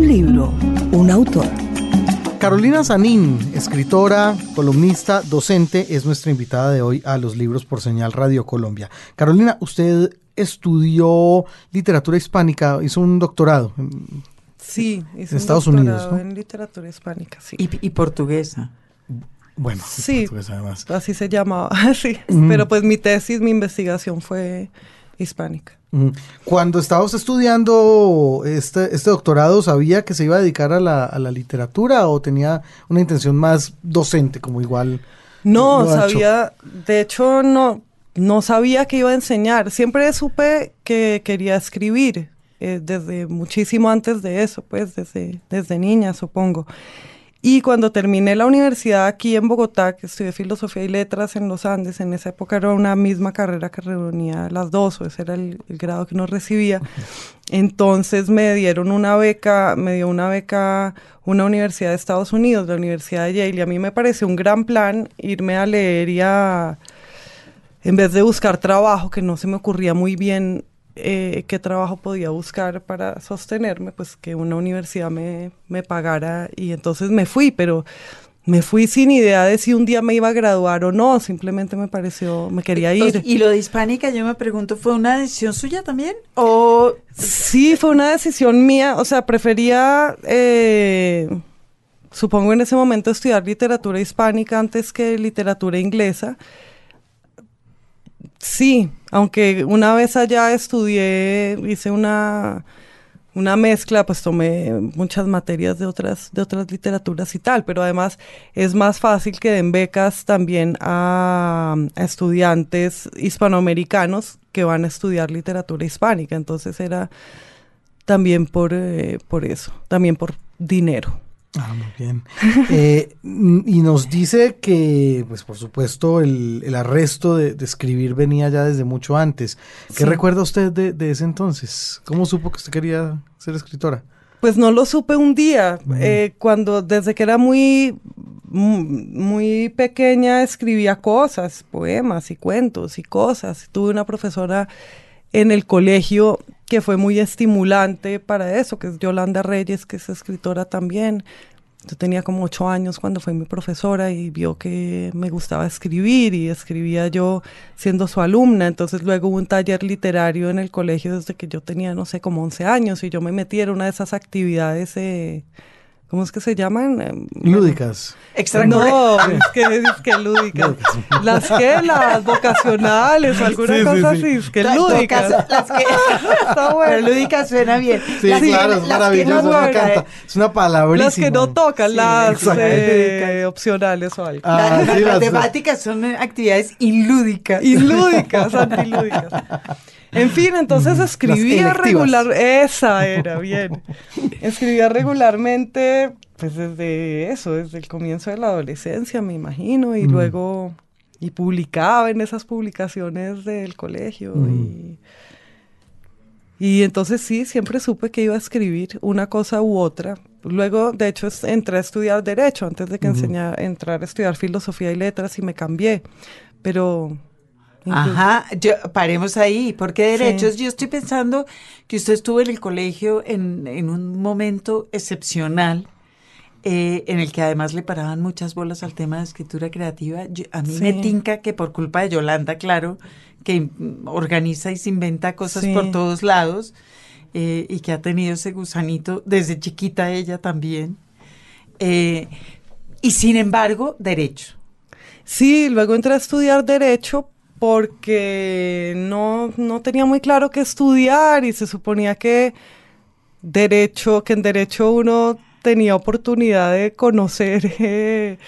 Un libro, un autor. Carolina Sanín, escritora, columnista, docente, es nuestra invitada de hoy a los libros por señal Radio Colombia. Carolina, usted estudió literatura hispánica, hizo un doctorado. Sí, en Estados Unidos. En literatura hispánica, sí. Y, portuguesa. Bueno, sí, además. así se llamaba, sí. Pero pues mi tesis, mi investigación fue hispánica. Cuando estabas estudiando este, este doctorado, ¿sabía que se iba a dedicar a la, a la literatura o tenía una intención más docente, como igual? No, sabía, de hecho no, no sabía que iba a enseñar. Siempre supe que quería escribir, eh, desde muchísimo antes de eso, pues desde, desde niña, supongo. Y cuando terminé la universidad aquí en Bogotá, que estudié filosofía y letras en los Andes, en esa época era una misma carrera que reunía las dos, o ese era el, grado que uno recibía. Entonces me dieron una beca, me dio una beca una universidad de Estados Unidos, la Universidad de Yale, y a mí me pareció un gran plan irme a leer y a, en vez de buscar trabajo, que no se me ocurría muy bien eh, qué trabajo podía buscar para sostenerme, pues que una universidad me, me pagara y entonces me fui, pero me fui sin idea de si un día me iba a graduar o no, simplemente me pareció, me quería ir. ¿Y lo de hispánica, yo me pregunto, fue una decisión suya también? ¿O... Sí, fue una decisión mía, o sea, prefería, eh, supongo en ese momento, estudiar literatura hispánica antes que literatura inglesa. Sí, aunque una vez allá estudié, hice una, una mezcla, pues tomé muchas materias de otras, de otras literaturas y tal, pero además es más fácil que den becas también a, estudiantes hispanoamericanos que van a estudiar literatura hispánica, entonces era también por, eh, por eso, también por dinero. Ah, muy bien. Eh, y nos dice que, pues por supuesto, el, arresto de, escribir venía ya desde mucho antes. ¿Qué recuerda usted de, ese entonces? ¿Cómo supo que usted quería ser escritora? Pues no lo supe un día, eh, cuando desde que era muy, muy pequeña escribía cosas, poemas y cuentos y cosas. Tuve una profesora en el colegio que fue muy estimulante para eso, que es Yolanda Reyes, que es escritora también. Yo tenía como ocho años cuando fue mi profesora y vio que me gustaba escribir y escribía yo siendo su alumna. Entonces luego hubo un taller literario en el colegio desde que yo tenía, no sé, como 11 años y yo me metí en una de esas actividades eh, ¿Cómo es que se llaman? Em, lúdicas. No, es que, es que lúdicas. las que, las vocacionales alguna cosa así, es que lúdicas. Las que, Está bueno. Pero lúdicas suena bien. Sí, claro, es maravilloso, Es una palabrísima. Las que no tocan, las eh, opcionales o algo. Ah, las, temáticas son actividades ilúdicas. Ilúdicas, antilúdicas. En fin, entonces escribía regular, esa era, bien. Escribía regularmente, pues desde eso, desde el comienzo de la adolescencia, me imagino, y luego, y publicaba en esas publicaciones del colegio. y, y entonces sí, siempre supe que iba a escribir una cosa u otra. Luego, de hecho, entré a estudiar Derecho antes de que enseñara, entrar a estudiar Filosofía y Letras y me cambié. Pero Ajá, yo, paremos ahí, porque derechos, yo estoy pensando que usted estuvo en el colegio en, en un momento excepcional, eh, en el que además le paraban muchas bolas al tema de escritura creativa. a mí me tinca que por culpa de Yolanda, claro, que organiza y se inventa cosas por todos lados, eh, y que ha tenido ese gusanito desde chiquita ella también. Eh, y sin embargo, derecho. Sí, luego entré a estudiar derecho porque no, no tenía muy claro qué estudiar y se suponía que derecho, que en derecho uno tenía oportunidad de conocer eh,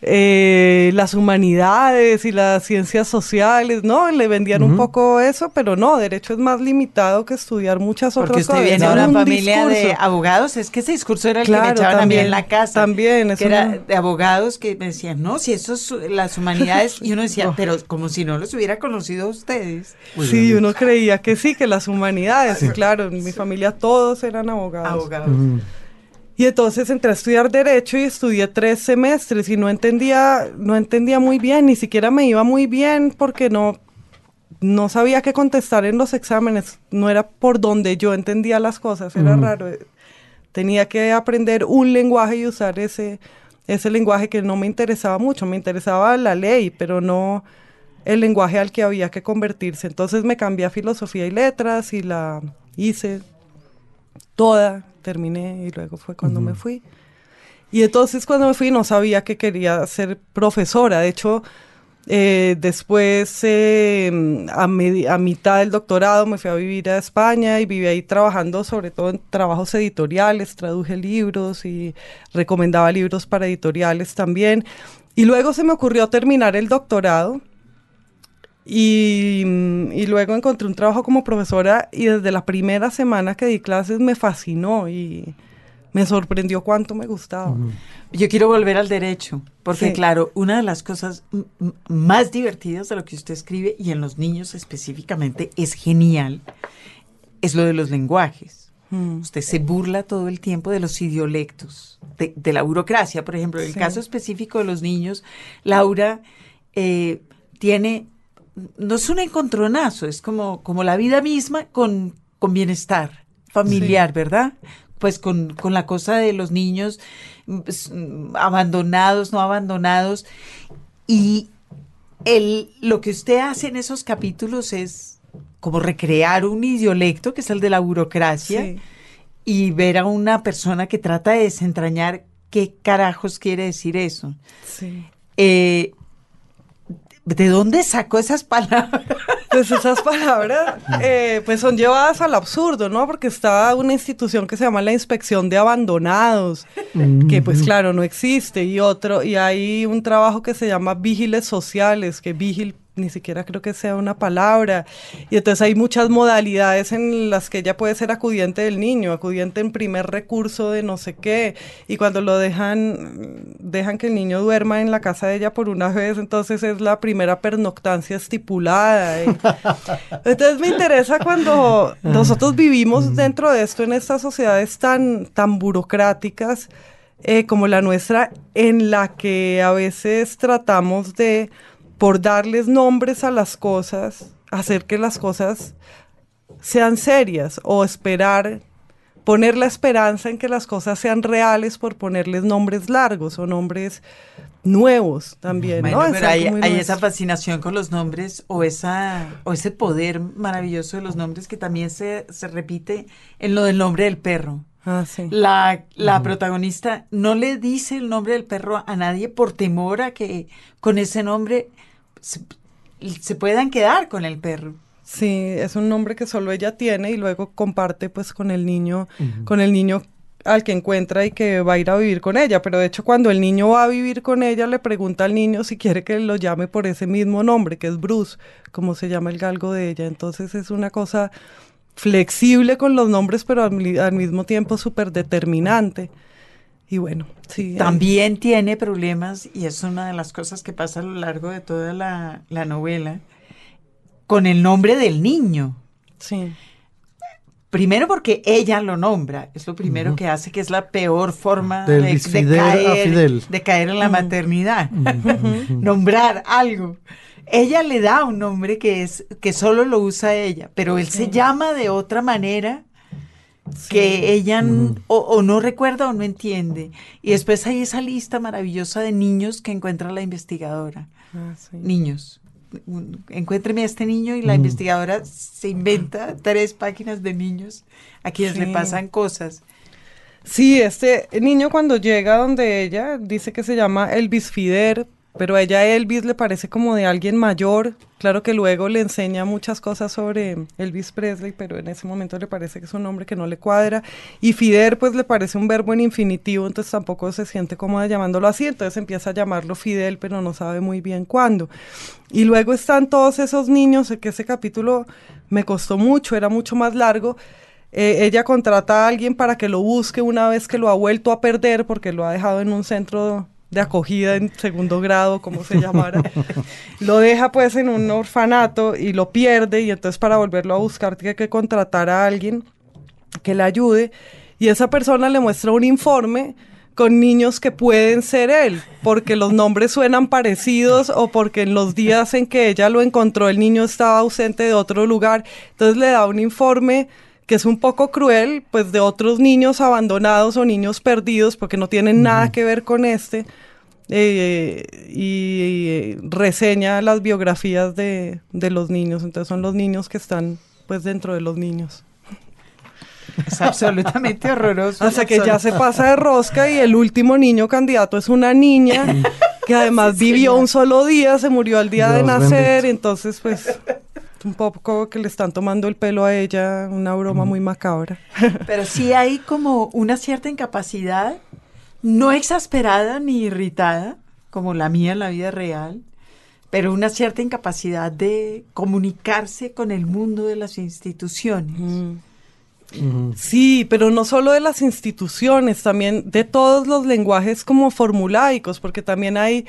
eh, las humanidades y las ciencias sociales, ¿no? Le vendían un poco eso, pero no, derecho es más limitado que estudiar muchas otras cosas. Porque usted viene de una familia de abogados, es que ese discurso era el que me echaban a mí en la casa. También, que era de abogados que me decían, no, si eso es las humanidades, y uno decía, pero como si no los hubiera conocido a ustedes. sí, uno creía que sí, que las humanidades, claro, en mi familia todos eran abogados. Abogados. Y entonces entré a estudiar derecho y estudié tres semestres y no entendía, no entendía muy bien, ni siquiera me iba muy bien porque no, no sabía qué contestar en los exámenes, no era por donde yo entendía las cosas, era raro. Tenía que aprender un lenguaje y usar ese, ese lenguaje que no me interesaba mucho. Me interesaba la ley, pero no el lenguaje al que había que convertirse. Entonces me cambié a filosofía y letras y la hice toda, terminé y luego fue cuando me fui. Y entonces cuando me fui no sabía que quería ser profesora. De hecho, eh, después, eh, a, a, mitad del doctorado, me fui a vivir a España y viví ahí trabajando sobre todo en trabajos editoriales, traduje libros y recomendaba libros para editoriales también. Y luego se me ocurrió terminar el doctorado y, y, luego encontré un trabajo como profesora y desde la primera semana que di clases me fascinó y me sorprendió cuánto me gustaba. Yo quiero volver al derecho, porque claro, una de las cosas más divertidas de lo que usted escribe, y en los niños específicamente, es genial, es lo de los lenguajes. Mm. Usted se burla todo el tiempo de los idiolectos, de, la burocracia, por ejemplo. En el caso específico de los niños, Laura eh, tiene, no es un encontronazo, es como, como la vida misma con, con bienestar familiar, ¿verdad? pues con, con la cosa de los niños pues, abandonados, no abandonados. Y el, lo que usted hace en esos capítulos es como recrear un idiolecto, que es el de la burocracia, y ver a una persona que trata de desentrañar qué carajos quiere decir eso. Sí. Eh, ¿De dónde sacó esas palabras? Pues esas palabras eh, pues son llevadas al absurdo, ¿no? Porque está una institución que se llama la Inspección de Abandonados, que pues claro, no existe, y otro, y hay un trabajo que se llama Vigiles Sociales, que vigil ni siquiera creo que sea una palabra. Y entonces hay muchas modalidades en las que ella puede ser acudiente del niño, acudiente en primer recurso de no sé qué. Y cuando lo dejan, dejan que el niño duerma en la casa de ella por una vez, entonces es la primera pernoctancia estipulada. Entonces me interesa cuando nosotros vivimos dentro de esto, en estas sociedades tan, tan burocráticas. Eh, como la nuestra, en la que a veces tratamos de por darles nombres a las cosas, hacer que las cosas sean serias o esperar, poner la esperanza en que las cosas sean reales por ponerles nombres largos o nombres nuevos también. ¿no? hay, esa fascinación con los nombres o, esa, o ese poder maravilloso de los nombres que también se, repite en lo del nombre del perro. Ah, sí. La, la protagonista no le dice el nombre del perro a nadie por temor a que con ese nombre se, puedan quedar con el perro. Sí, es un nombre que solo ella tiene y luego comparte pues con el niño, con el niño al que encuentra y que va a ir a vivir con ella. Pero de hecho cuando el niño va a vivir con ella le pregunta al niño si quiere que lo llame por ese mismo nombre, que es Bruce, como se llama el galgo de ella. Entonces es una cosa flexible con los nombres, pero al, al mismo tiempo súper determinante. Y bueno, sí. También tiene problemas, y es una de las cosas que pasa a lo largo de toda la, novela, con el nombre del niño. Sí. Primero porque ella lo nombra, es lo primero que hace, que es la peor forma de, caer, de, caer, en la maternidad. Nombrar algo. Ella le da un nombre que es que solo lo usa ella, pero él se llama de otra manera que ella o, no recuerda o no entiende. Y después hay esa lista maravillosa de niños que encuentra la investigadora. Ah, niños. Encuéntreme a este niño y la investigadora se inventa tres páginas de niños a quienes le pasan cosas. Sí, este niño cuando llega donde ella dice que se llama Elvis Fider, pero a ella Elvis le parece como de alguien mayor. Claro que luego le enseña muchas cosas sobre Elvis Presley, pero en ese momento le parece que es un nombre que no le cuadra. Y Fidel, pues le parece un verbo en infinitivo, entonces tampoco se siente cómoda llamándolo así. Entonces empieza a llamarlo Fidel, pero no sabe muy bien cuándo. Y luego están todos esos niños, que ese capítulo me costó mucho, era mucho más largo. Eh, ella contrata a alguien para que lo busque una vez que lo ha vuelto a perder porque lo ha dejado en un centro de acogida en segundo grado, como se llamara, lo deja pues en un orfanato y lo pierde y entonces para volverlo a buscar tiene que contratar a alguien que le ayude y esa persona le muestra un informe con niños que pueden ser él, porque los nombres suenan parecidos o porque en los días en que ella lo encontró el niño estaba ausente de otro lugar, entonces le da un informe que es un poco cruel, pues de otros niños abandonados o niños perdidos, porque no tienen nada que ver con este, eh, y, reseña las biografías de, de los niños, entonces son los niños que están pues dentro de los niños. Es absolutamente horroroso. Hasta que ya se pasa de rosca y el último niño candidato es una niña que además vivió un solo día, se murió al día de nacer, entonces pues un poco que le están tomando el pelo a ella, una broma muy macabra. Pero sí hay como una cierta incapacidad, no exasperada ni irritada, como la mía en la vida real, pero una cierta incapacidad de comunicarse con el mundo de las instituciones. Sí, pero no solo de las instituciones, también de todos los lenguajes como formulaicos, porque también hay,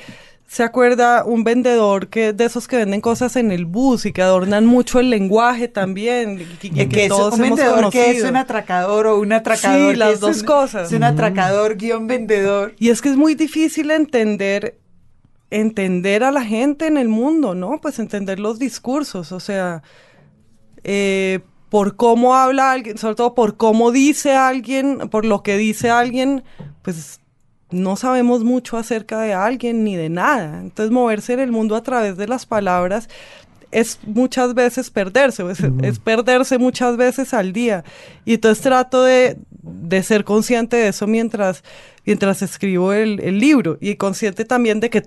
se acuerda, un vendedor que de esos que venden cosas en el bus y que adornan mucho el lenguaje también. Y, que, es un vendedor que es un atracador o un atracador. Sí, las dos cosas. Es un atracador guion vendedor. Y es que es muy difícil entender entender a la gente en el mundo, ¿no? Pues entender los discursos, o sea, eh, por cómo habla alguien, sobre todo por cómo dice alguien, por lo que dice alguien, pues no sabemos mucho acerca de alguien ni de nada. Entonces moverse en el mundo a través de las palabras es muchas veces perderse, es, perderse muchas veces al día. Y entonces trato de, ser consciente de eso mientras, mientras escribo el, el libro y consciente también de que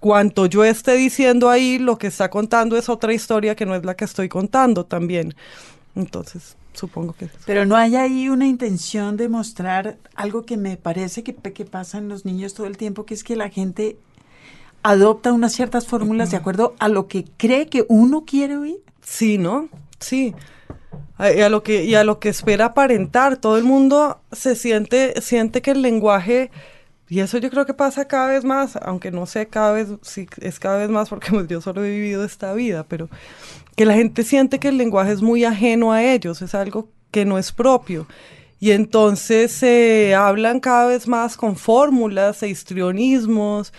cuanto yo esté diciendo ahí, lo que está contando es otra historia que no es la que estoy contando también. Entonces, supongo que... Pero no hay ahí una intención de mostrar algo que me parece que, que pasa en los niños todo el tiempo, que es que la gente adopta unas ciertas fórmulas de acuerdo a lo que cree que uno quiere oír. Sí, ¿no? Sí. Y a lo que, y a lo que espera aparentar. Todo el mundo se siente, siente que el lenguaje, y eso yo creo que pasa cada vez más, aunque no sé cada vez, si es cada vez más porque pues, yo solo he vivido esta vida, pero que la gente siente que el lenguaje es muy ajeno a ellos, es algo que no es propio. Y entonces se hablan cada vez más con fórmulas e histrionismos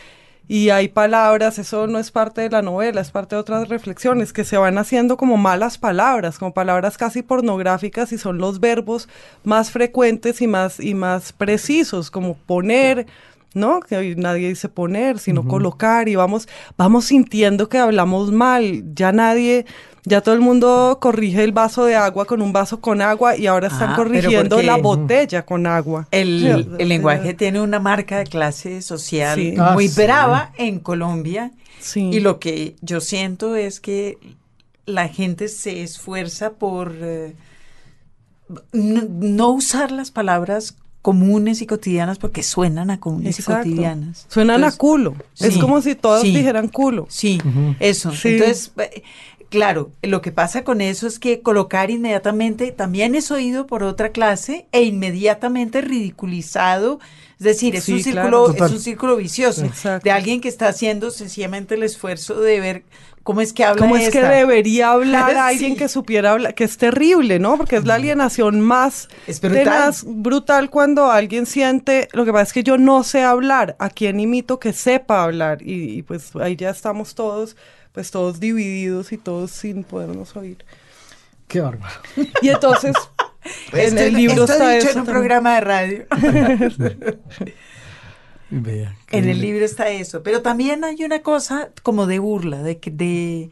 y hay palabras, eso no es parte de la novela, es parte de otras reflexiones que se van haciendo como malas palabras, como palabras casi pornográficas y son los verbos más frecuentes y más, y más precisos, como poner, ¿no? Que nadie dice poner, sino colocar y vamos, vamos sintiendo que hablamos mal. Ya nadie, ya todo el mundo corrige el vaso de agua con un vaso con agua y ahora están ah, corrigiendo la botella con agua. El, lenguaje tiene una marca de clase social muy ah, brava en Colombia. Y lo que yo siento es que la gente se esfuerza por... Eh, no usar las palabras comunes y cotidianas porque suenan a comunes y cotidianas. Suenan a culo. es como si todos dijeran culo. Sí, eso. Entonces, eh, claro, lo que pasa con eso es que colocar inmediatamente también es oído por otra clase e inmediatamente ridiculizado. Es decir, es, un, círculo, es un círculo vicioso de alguien que está haciendo sencillamente el esfuerzo de ver ¿Cómo es que habla ¿Cómo es que debería hablar alguien que supiera hablar? Que es terrible, ¿no? Porque es la alienación más es brutal. brutal cuando alguien siente, lo que pasa es que yo no sé hablar, ¿a quién imito que sepa hablar? Y, pues ahí ya estamos todos, pues todos divididos y todos sin podernos oír. Qué bárbaro. Y entonces, en el libro está dicho en un programa de radio. en el libro está eso, pero también hay una cosa como de burla, de, de,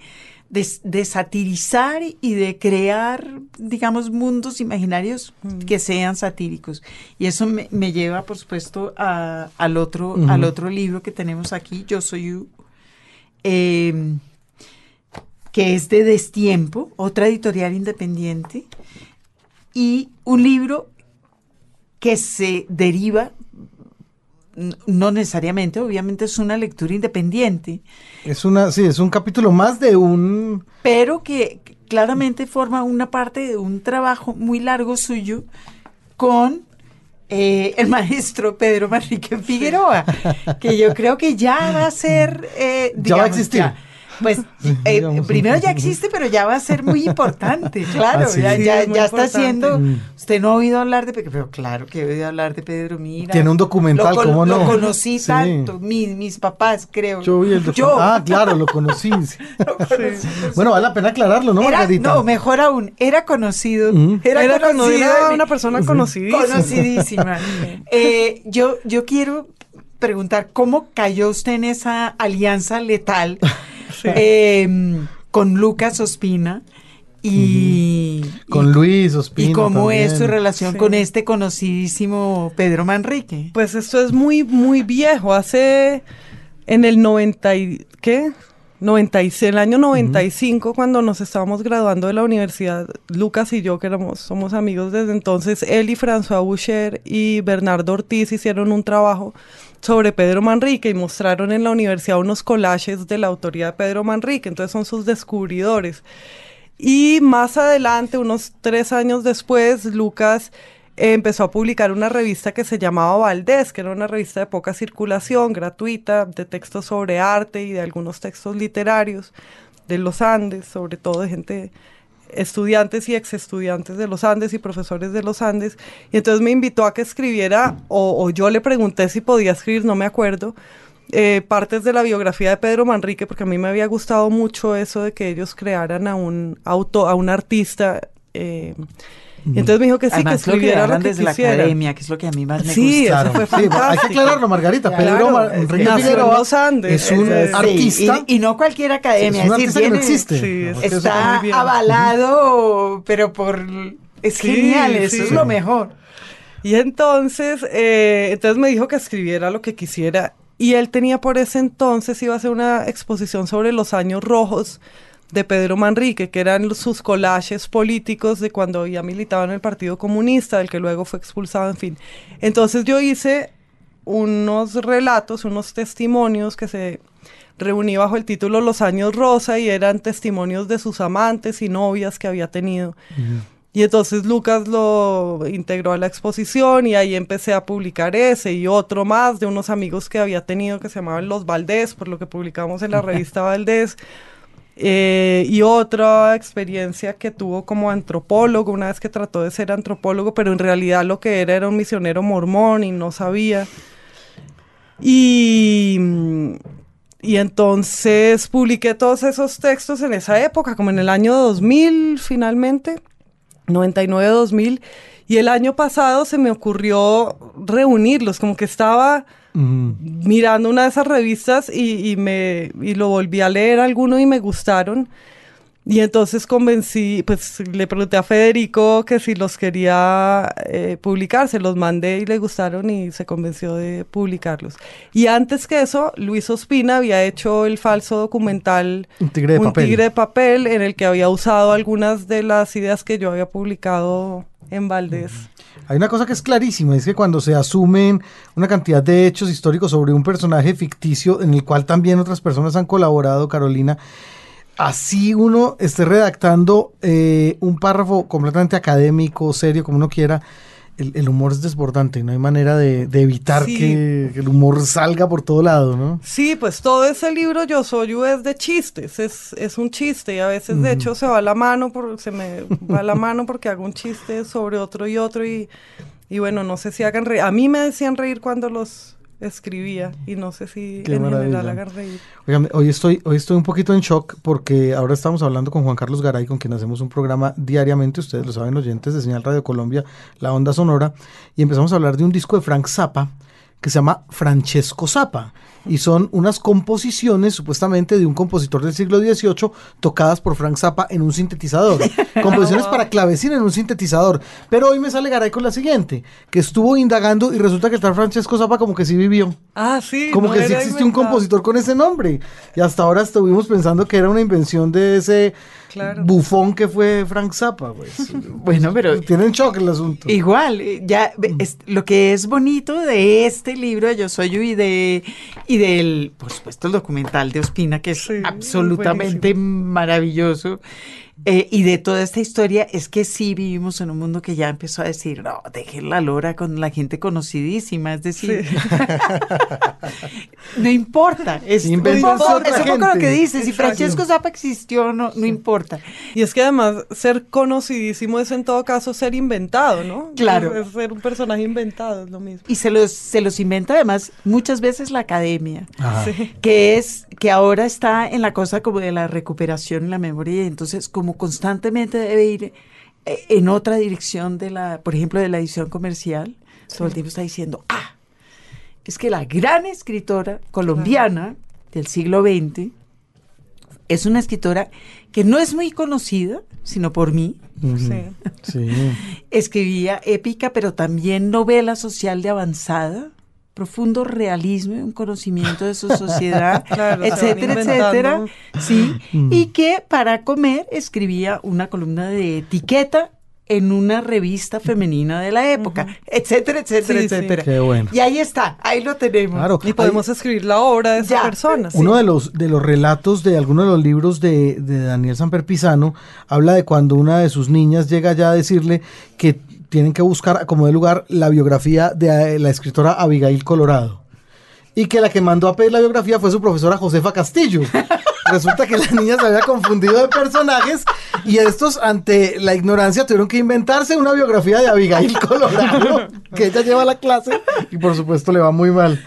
de, satirizar y de crear, digamos, mundos imaginarios mm. que sean satíricos. Y eso me, lleva, por supuesto, al, otro, al otro libro que tenemos aquí, Yo Soy que es de Destiempo, otra editorial independiente, y un libro que se deriva no necesariamente, obviamente es una lectura independiente. Es una, sí, es un capítulo más de un... Pero que claramente forma una parte de un trabajo muy largo suyo con eh, el maestro Pedro Manrique Figueroa, que yo creo que ya va a ser... Eh, ya va a existir. Pues eh, primero ya existe, pero ya va a ser muy importante, claro. Ah, sí. Ya, Sí, ya, es muy ya está haciendo. Mm. Usted no ha oído hablar de. Pero claro que he oído hablar de Pedro Mira. Tiene un documental, Lo, ¿cómo no? Lo conocí Sí. tanto. Mis, mis papás, creo. Yo vi el docu- Yo. Ah, claro, lo conocí. lo. Bueno, vale la pena aclararlo, ¿no, Era- Margarita? no, mejor aún, era conocido. Mm. Era, Era, conocido. cono- era una persona conocidísima. conocidísima. Eh, yo, yo quiero preguntar, ¿cómo cayó usted en esa alianza letal eh, con Lucas Ospina? Y, Con y- Luis Ospina ¿Y cómo también. es su relación Sí. con este conocidísimo Pedro Manrique? Pues esto es muy, muy viejo. Hace en el 90 y, ¿qué? 96, el año 95, cuando nos estábamos graduando de la universidad, Lucas y yo, que éramos, somos amigos desde entonces, él y François Boucher y Bernardo Ortiz hicieron un trabajo sobre Pedro Manrique y mostraron en la universidad unos collages de la autoría de Pedro Manrique, entonces son sus descubridores. Y más adelante, unos tres años después, Lucas eh, empezó a publicar una revista que se llamaba Valdés, que era una revista de poca circulación, gratuita, de textos sobre arte y de algunos textos literarios de los Andes, sobre todo de gente, estudiantes y ex estudiantes de los Andes y profesores de los Andes. Y entonces me invitó a que escribiera, o, yo le pregunté si podía escribir, no me acuerdo, eh, partes de la biografía de Pedro Manrique, porque a mí me había gustado mucho eso de que ellos crearan a un auto, a un artista. eh, entonces me dijo que sí, Además, que lo escribiera lo crearon que desde la quisiera. academia, que es lo que a mí más me Sí, gusta. eso fue Sí, hay que aclararlo, Margarita. Claro, Pedro Ma- es- un es- Sí, artista. y, y no cualquier academia, es un es decir, artista que no existe. Sí, eso- está avalado, pero por es Sí, genial, eso sí. es lo mejor. Y entonces, eh, entonces me dijo que escribiera lo que quisiera. Y él tenía por ese entonces, iba a hacer una exposición sobre los años rojos de Pedro Manrique, que eran sus collages políticos de cuando había militado en el Partido Comunista, del que luego fue expulsado, en fin. Entonces yo hice unos relatos, unos testimonios que se reuní bajo el título Los años rosa y eran testimonios de sus amantes y novias que había tenido. Y entonces Lucas lo integró a la exposición y ahí empecé a publicar ese y otro más de unos amigos que había tenido que se llamaban Los Valdés, por lo que publicamos en la revista Valdés. Eh, y otra experiencia que tuvo como antropólogo, una vez que trató de ser antropólogo, pero en realidad lo que era era un misionero mormón y no sabía. Y, y entonces publiqué todos esos textos en esa época, como en el año 2000 finalmente, 99-2000. Y el año pasado se me ocurrió reunirlos, como que estaba Mirando una de esas revistas y, y me y lo volví a leer alguno y me gustaron. Y entonces convencí, pues le pregunté a Federico que si los quería eh, publicar, se los mandé y le gustaron y se convenció de publicarlos. Y antes que eso, Luis Ospina había hecho el falso documental Un tigre de Un papel. tigre de papel en el que había usado algunas de las ideas que yo había publicado en Valdés. Hay una cosa que es clarísima, es que cuando se asumen una cantidad de hechos históricos sobre un personaje ficticio en el cual también otras personas han colaborado, Carolina, así uno esté redactando eh, un párrafo completamente académico, serio, como uno quiera, el, el humor es desbordante, no hay manera de, de evitar Sí. que, que el humor salga por todo lado, ¿no? Sí, pues todo ese libro Yo Soy Yo es de chistes, es, es un chiste y a veces de hecho se va la mano, por, se me va la mano porque hago un chiste sobre otro y otro y, y bueno, no sé si hagan reír. A mí me decían reír cuando los escribía y no sé si Qué en general reír. Oigan, hoy estoy, hoy estoy un poquito en shock porque ahora estamos hablando con Juan Carlos Garay, con quien hacemos un programa diariamente, ustedes lo saben, oyentes de Señal Radio Colombia, La Onda Sonora, y empezamos a hablar de un disco de Frank Zappa que se llama Francesco Zappa, y son unas composiciones supuestamente de un compositor del siglo XVIII tocadas por Frank Zappa en un sintetizador. Composiciones para clavecín en un sintetizador. Pero hoy me sale Garay con la siguiente, que estuvo indagando y resulta que el tal Francesco Zappa como que sí vivió. Ah, sí. Como no que sí existe un inventado. compositor con ese nombre. Y hasta ahora estuvimos pensando que era una invención de ese Claro. bufón que fue Frank Zappa. Pues. Bueno, pero Tienen shock el asunto. Igual, ya es- lo que es bonito de este libro Yo Soy Yo y de y del, por supuesto, el documental de Ospina, que es Sí, absolutamente maravilloso, Eh, y de toda esta historia es que sí vivimos en un mundo que ya empezó a decir, no, dejen la lora con la gente conocidísima, es decir, no importa, es, no importa, es un poco lo que dices, si Francesco Zappa existió, no, no importa. Y es que además ser conocidísimo es en todo caso ser inventado, ¿no? Claro. Es, ser un personaje inventado, es lo mismo. Y se los, se los inventa además muchas veces la academia, que es, que ahora está en la cosa como de la recuperación en la memoria, y entonces como constantemente debe ir eh, en otra dirección de la, por ejemplo, de la edición comercial. Todo el tiempo está diciendo, ah, es que la gran escritora colombiana del siglo XX es una escritora que no es muy conocida, sino por mí. Sí. Escribía épica, pero también novela social de avanzada profundo realismo y un conocimiento de su sociedad, etcétera, etcétera, sí, mm. y que para comer escribía una columna de etiqueta en una revista femenina de la época, etcétera, etcétera, etcétera. Qué bueno. Y ahí está, ahí lo tenemos. y podemos escribir la obra de esa persona. Uno de los de los relatos de alguno de los libros de, de Daniel Samper Pisano habla de cuando una de sus niñas llega ya a decirle que tienen que buscar como de lugar la biografía de eh, la escritora Abigail Colorado. Y que la que mandó a pedir la biografía fue su profesora Josefa Castillo. Resulta que la niña se había confundido de personajes y estos, ante la ignorancia, tuvieron que inventarse una biografía de Abigail Colorado, que ella lleva a la clase y por supuesto le va muy mal.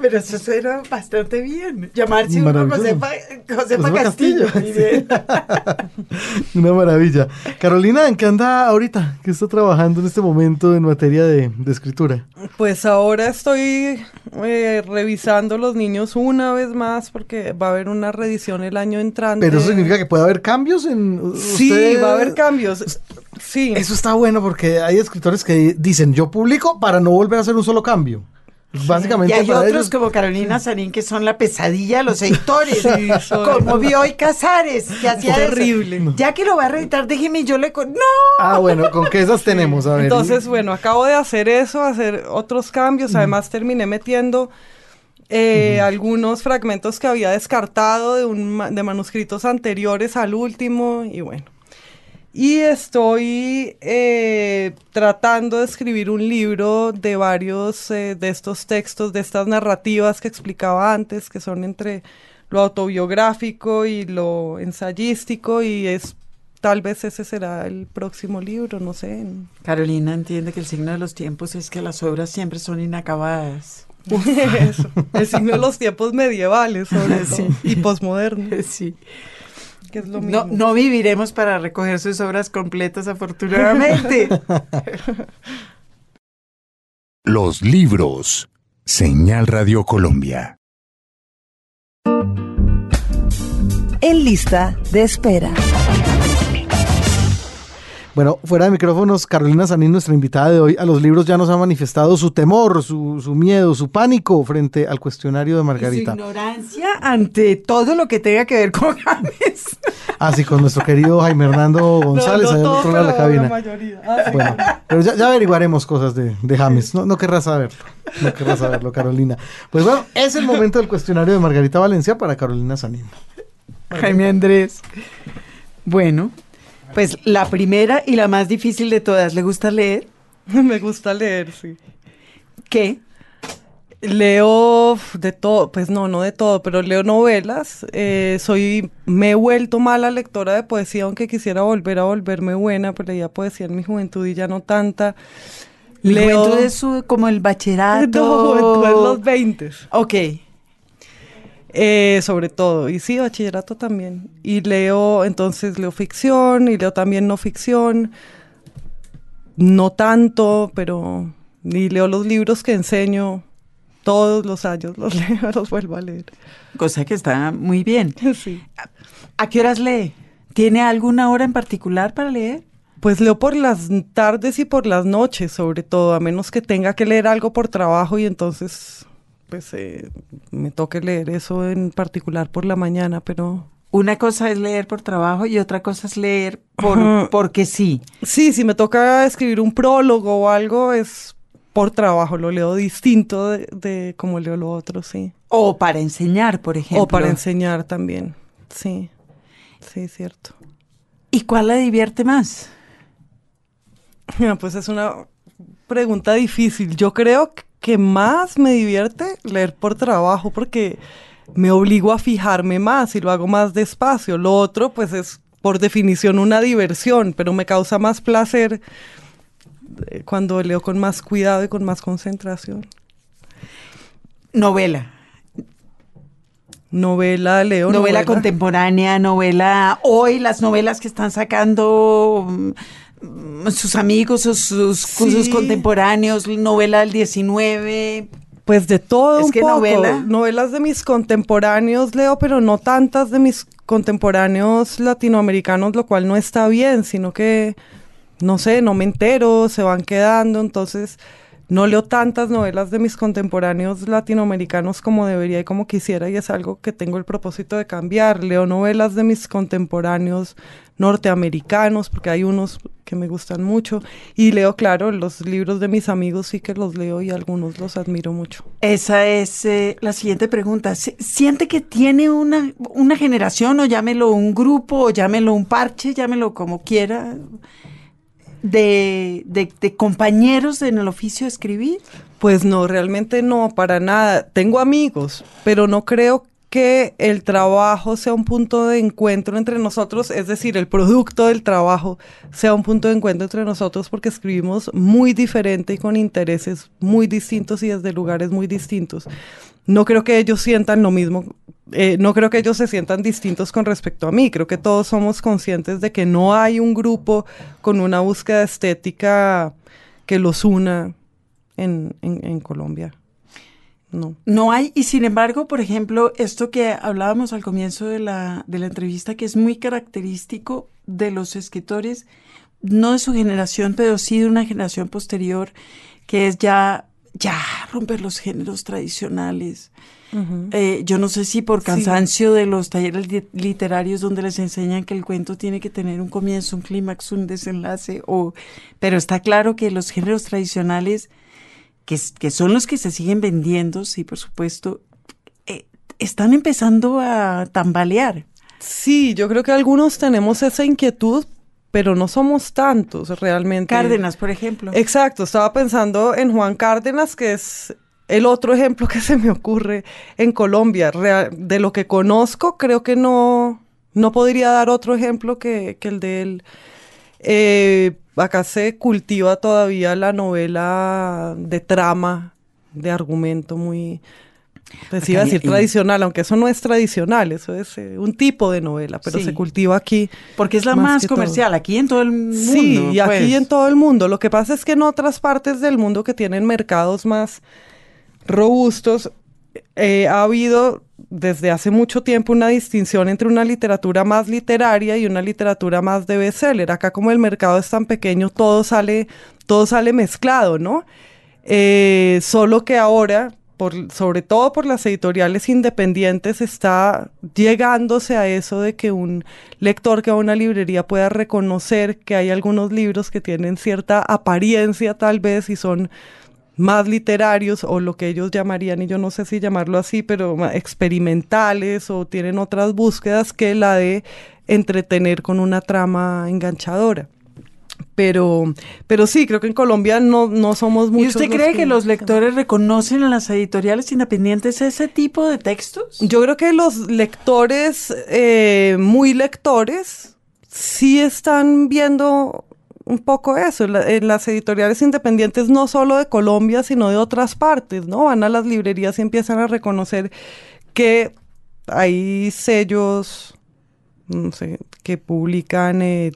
Pero eso suena bastante bien. Llamarse uno Josefa, Josefa, Castillo. Una maravilla. Carolina, ¿en qué anda ahorita? ¿Qué está trabajando en este momento en materia de, escritura? Pues ahora estoy eh, revisando los niños una vez más porque va a haber una reedición el año entrante. ¿Pero eso significa que puede haber cambios en Sí, va a haber cambios. Sí. Eso está bueno porque hay escritores que dicen, yo publico para no volver a hacer un solo cambio. Básicamente. Y hay otros como Carolina Sanín que son la pesadilla de los editores. como Bioy Casares, que hacía Terrible. Ya que lo va a reeditar, déjeme yo le... ¡No! Ah, bueno, ¿con qué esas tenemos? A ver. Entonces, bueno, acabo de hacer eso, hacer otros cambios. Además, terminé metiendo... Eh, algunos fragmentos que había descartado de, un, de manuscritos anteriores al último y bueno, y estoy eh, tratando de escribir un libro de varios eh, de estos textos, de estas narrativas que explicaba antes, que son entre lo autobiográfico y lo ensayístico, y es tal vez ese será el próximo libro, no sé. Carolina entiende que el signo de los tiempos es que las obras siempre son inacabadas. Eso, el signo de los tiempos medievales, sobre todo, y posmodernos. Sí. No, no viviremos para recoger sus obras completas, afortunadamente. Los libros. Señal Radio Colombia. En lista de espera. Bueno, fuera de micrófonos, Carolina Sanín, nuestra invitada de hoy, a los libros ya nos ha manifestado su temor, su, su miedo, su pánico frente al cuestionario de Margarita. su ignorancia ante todo lo que tenga que ver con James. Ah, sí, con nuestro querido Jaime Hernando González, allá otro lado de la cabina. Ah, bueno, pero ya, averiguaremos cosas de, de James, no, no querrás saberlo, no querrás saberlo, Carolina. Pues bueno, es el momento del cuestionario de Margarita Valencia para Carolina Sanín. Jaime Andrés. Bueno, pues la primera y la más difícil de todas, ¿le gusta leer? Me gusta leer, sí. ¿Qué? Leo de todo, pues no, no de todo, pero leo novelas. Eh, soy, me he vuelto mala lectora de poesía, aunque quisiera volver a volverme buena, pero leía poesía en mi juventud y ya no tanta. leo juventud es como el bachillerato. No, en los 20. Ok. Eh, sobre todo, y sí, bachillerato también. Y leo, entonces leo ficción y leo también no ficción. No tanto, pero... Y leo los libros que enseño todos los años, los leo, los vuelvo a leer. Cosa que está muy bien. Sí. ¿A qué horas lee? ¿Tiene alguna hora en particular para leer? Pues leo por las tardes y por las noches, sobre todo, a menos que tenga que leer algo por trabajo y entonces pues eh, me toque leer eso en particular por la mañana, pero... Una cosa es leer por trabajo y otra cosa es leer por, porque sí. Sí, si me toca escribir un prólogo o algo es por trabajo, lo leo distinto de, de como leo lo otro, sí. O para enseñar, por ejemplo. O para enseñar también, sí. Sí, cierto. ¿Y cuál la divierte más? Pues es una pregunta difícil. Yo creo que más me divierte leer por trabajo porque me obligo a fijarme más y lo hago más despacio. Lo otro, pues es por definición una diversión, pero me causa más placer cuando leo con más cuidado y con más concentración. Novela. Novela, leo. Novela, contemporánea, novela. Hoy las novelas que están sacando mm, sus amigos, sus, sus, contemporáneos, novela del 19. Pues de todo. Es que novela. Novelas de mis contemporáneos leo, pero no tantas de mis contemporáneos latinoamericanos, lo cual no está bien, sino que, no sé, no me entero, se van quedando. Entonces no leo tantas novelas de mis contemporáneos latinoamericanos como debería y como quisiera y es algo que tengo el propósito de cambiar. Leo novelas de mis contemporáneos norteamericanos porque hay unos que me gustan mucho y leo, claro, los libros de mis amigos sí que los leo y algunos los admiro mucho. Esa es eh, la siguiente pregunta. ¿Siente que tiene una, una generación o llámelo un grupo o llámelo un parche, llámelo como quiera? De, de, compañeros en el oficio de escribir? Pues no, realmente no, para nada. Tengo amigos, pero no creo que el trabajo sea un punto de encuentro entre nosotros, es decir, el producto del trabajo sea un punto de encuentro entre nosotros porque escribimos muy diferente y con intereses muy distintos y desde lugares muy distintos. No creo que ellos sientan lo mismo eh, no creo que ellos se sientan distintos con respecto a mí. Creo que todos somos conscientes de que no hay un grupo con una búsqueda estética que los una en, en, Colombia. No. No hay, y sin embargo, por ejemplo, esto que hablábamos al comienzo de la, de la entrevista, que es muy característico de los escritores, no de su generación, pero sí de una generación posterior, que es ya, ya romper los géneros tradicionales, eh, yo no sé si por cansancio de los talleres literarios donde les enseñan que el cuento tiene que tener un comienzo, un clímax, un desenlace, o, pero está claro que los géneros tradicionales, que, que son los que se siguen vendiendo, sí, por supuesto, eh, están empezando a tambalear. Sí, yo creo que algunos tenemos esa inquietud, pero no somos tantos realmente. Cárdenas, por ejemplo. Exacto, estaba pensando en Juan Cárdenas, que es el otro ejemplo que se me ocurre en Colombia, de lo que conozco, creo que no, no podría dar otro ejemplo que, el de él. Eh, acá se cultiva todavía la novela de trama, de argumento muy, pues iba a decir tradicional, aunque eso no es tradicional, eso es eh, un tipo de novela, pero se cultiva aquí. Porque es la más, comercial, aquí en todo el mundo. Sí, y aquí pues. en todo el mundo. Lo que pasa es que en otras partes del mundo que tienen mercados más robustos, eh, ha habido desde hace mucho tiempo una distinción entre una literatura más literaria y una literatura más de bestseller. Acá como el mercado es tan pequeño, todo sale, todo sale mezclado, ¿no? Eh, solo que ahora, por, sobre todo por las editoriales independientes, está llegándose a eso de que un lector que va a una librería pueda reconocer que hay algunos libros que tienen cierta apariencia tal vez y son más literarios o lo que ellos llamarían, y yo no sé si llamarlo así, pero experimentales o tienen otras búsquedas que la de entretener con una trama enganchadora. Pero, pero sí, creo que en Colombia no, no somos muchos. ¿Y usted cree que, los lectores reconocen en las editoriales independientes ese tipo de textos? Yo creo que los lectores, eh, muy lectores, sí están viendo un poco eso, en las editoriales independientes no solo de Colombia, sino de otras partes, ¿no? Van a las librerías y empiezan a reconocer que hay sellos, no sé, que publican, eh,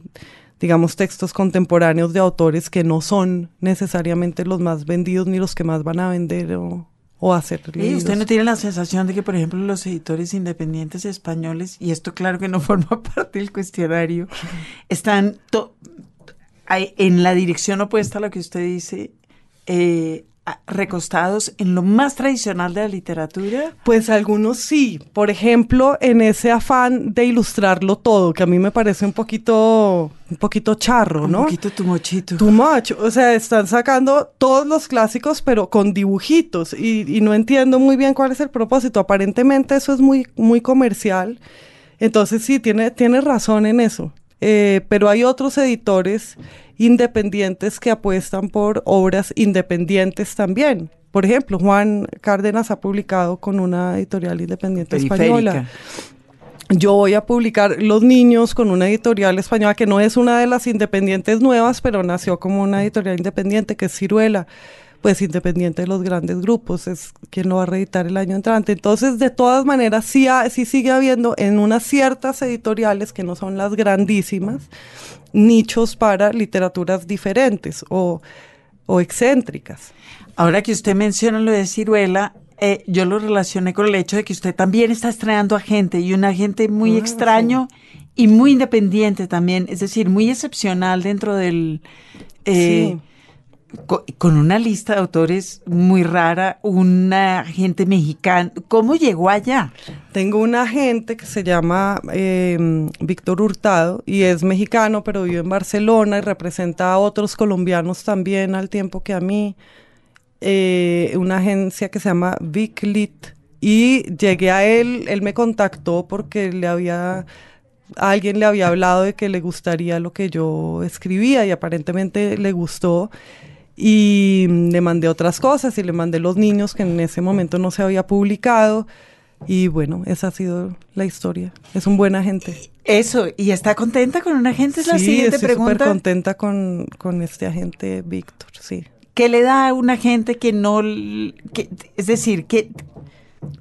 digamos, textos contemporáneos de autores que no son necesariamente los más vendidos ni los que más van a vender o, o hacer. ¿Y usted no tiene la sensación de que, por ejemplo, los editores independientes españoles, y esto claro que no forma parte del cuestionario, están en la dirección opuesta a lo que usted dice, eh, recostados en lo más tradicional de la literatura? Pues algunos sí. Por ejemplo, en ese afán de ilustrarlo todo, que a mí me parece un poquito, un poquito charro, ¿no? Un poquito tu mochito. Tu mocho. O sea, están sacando todos los clásicos, pero con dibujitos. Y, y, no entiendo muy bien cuál es el propósito. Aparentemente eso es muy, muy comercial. Entonces sí, tiene, tiene razón en eso eh, pero hay otros editores independientes que apuestan por obras independientes también. Por ejemplo, Juan Cárdenas ha publicado con una editorial independiente española. Yo voy a publicar Los Niños con una editorial española que no es una de las independientes nuevas, pero nació como una editorial independiente que es Ciruela pues independiente de los grandes grupos, es quien lo va a reeditar el año entrante. Entonces, de todas maneras, sí, sí sigue habiendo en unas ciertas editoriales que no son las grandísimas, nichos para literaturas diferentes o, o excéntricas. Ahora que usted menciona lo de Ciruela, eh, yo lo relacioné con el hecho de que usted también está estrenando a gente y un agente muy ah, extraño y muy independiente también, es decir, muy excepcional dentro del... Eh, sí con, una lista de autores muy rara, una agente mexicana. ¿Cómo llegó allá? Tengo un agente que se llama em, Víctor Hurtado y es mexicano, pero vive en Barcelona y representa a otros colombianos también al tiempo que a mí. Eh, una agencia que se llama Viclit. Y llegué a él, él me contactó porque le había alguien le había hablado de que le gustaría lo que yo escribía y aparentemente le gustó y le mandé otras cosas y le mandé los niños que en ese momento no se había publicado y bueno, esa ha sido la historia. Es un buen agente. Eso, ¿y está contenta con un agente? Es la siguiente estoy pregunta. súper contenta con, con, este agente Víctor, sí. ¿Qué le da a un agente que no, que, es decir, que,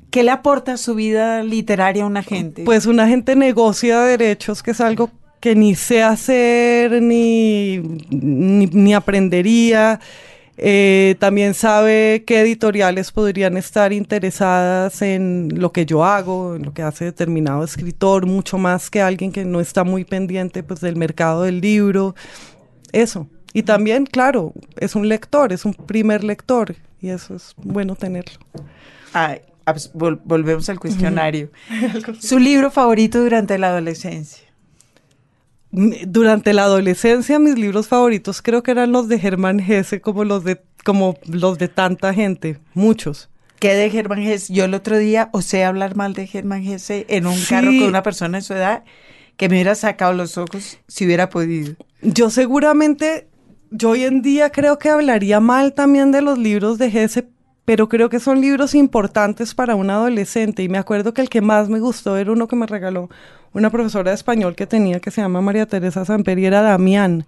¿qué le aporta a su vida literaria a un agente? Pues un agente negocia derechos, que es algo que ni sé hacer ni, ni, aprendería. Eh, también sabe qué editoriales podrían estar interesadas en lo que yo hago, en lo que hace determinado escritor, mucho más que alguien que no está muy pendiente pues, del mercado del libro. Eso. Y también, claro, es un lector, es un primer lector y eso es bueno tenerlo. Ay, volvemos al cuestionario. ¿Su libro favorito durante la adolescencia? Durante la adolescencia mis libros favoritos creo que eran los de Germán Hesse como los de como los de tanta gente, muchos. ¿Qué de Germán Hesse? Yo el otro día osé hablar mal de Germán Hesse en un carro con una persona de su edad que me hubiera sacado los ojos si hubiera podido. Yo seguramente, yo hoy en día creo que hablaría mal también de los libros de Hesse, pero creo que son libros importantes para un adolescente. Y me acuerdo que el que más me gustó era uno que me regaló una profesora de español que tenía que se llama María Teresa Samper era Damián.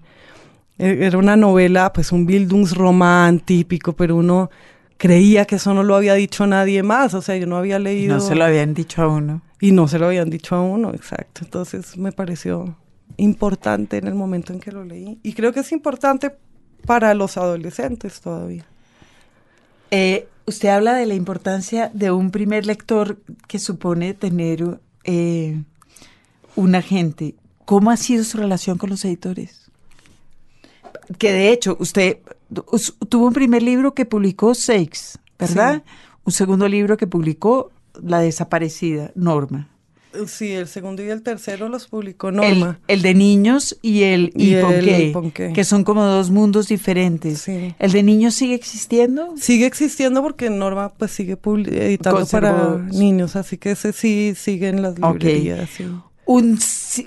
E, era una novela, pues un Bildungsroman típico, pero uno creía que eso no lo había dicho nadie más, o sea, yo no había leído... No se lo habían dicho a uno. Y no se lo habían dicho a uno, exacto. Entonces me pareció importante en el momento en que lo leí. Y creo que es importante para los adolescentes todavía. Eh, usted habla de la importancia de un primer lector que supone tener eh, un agente, ¿cómo ha sido su relación con los editores? Que de hecho, usted tuvo un primer libro que publicó Seix, ¿verdad? Un segundo libro que publicó La desaparecida, Norma. Sí, el segundo y el tercero los publicó Norma. El, de niños y el y, que son como dos mundos diferentes. ¿El de niños sigue existiendo? Sigue existiendo porque Norma pues sigue editando para niños, así que ese sí sigue en las librerías. Un,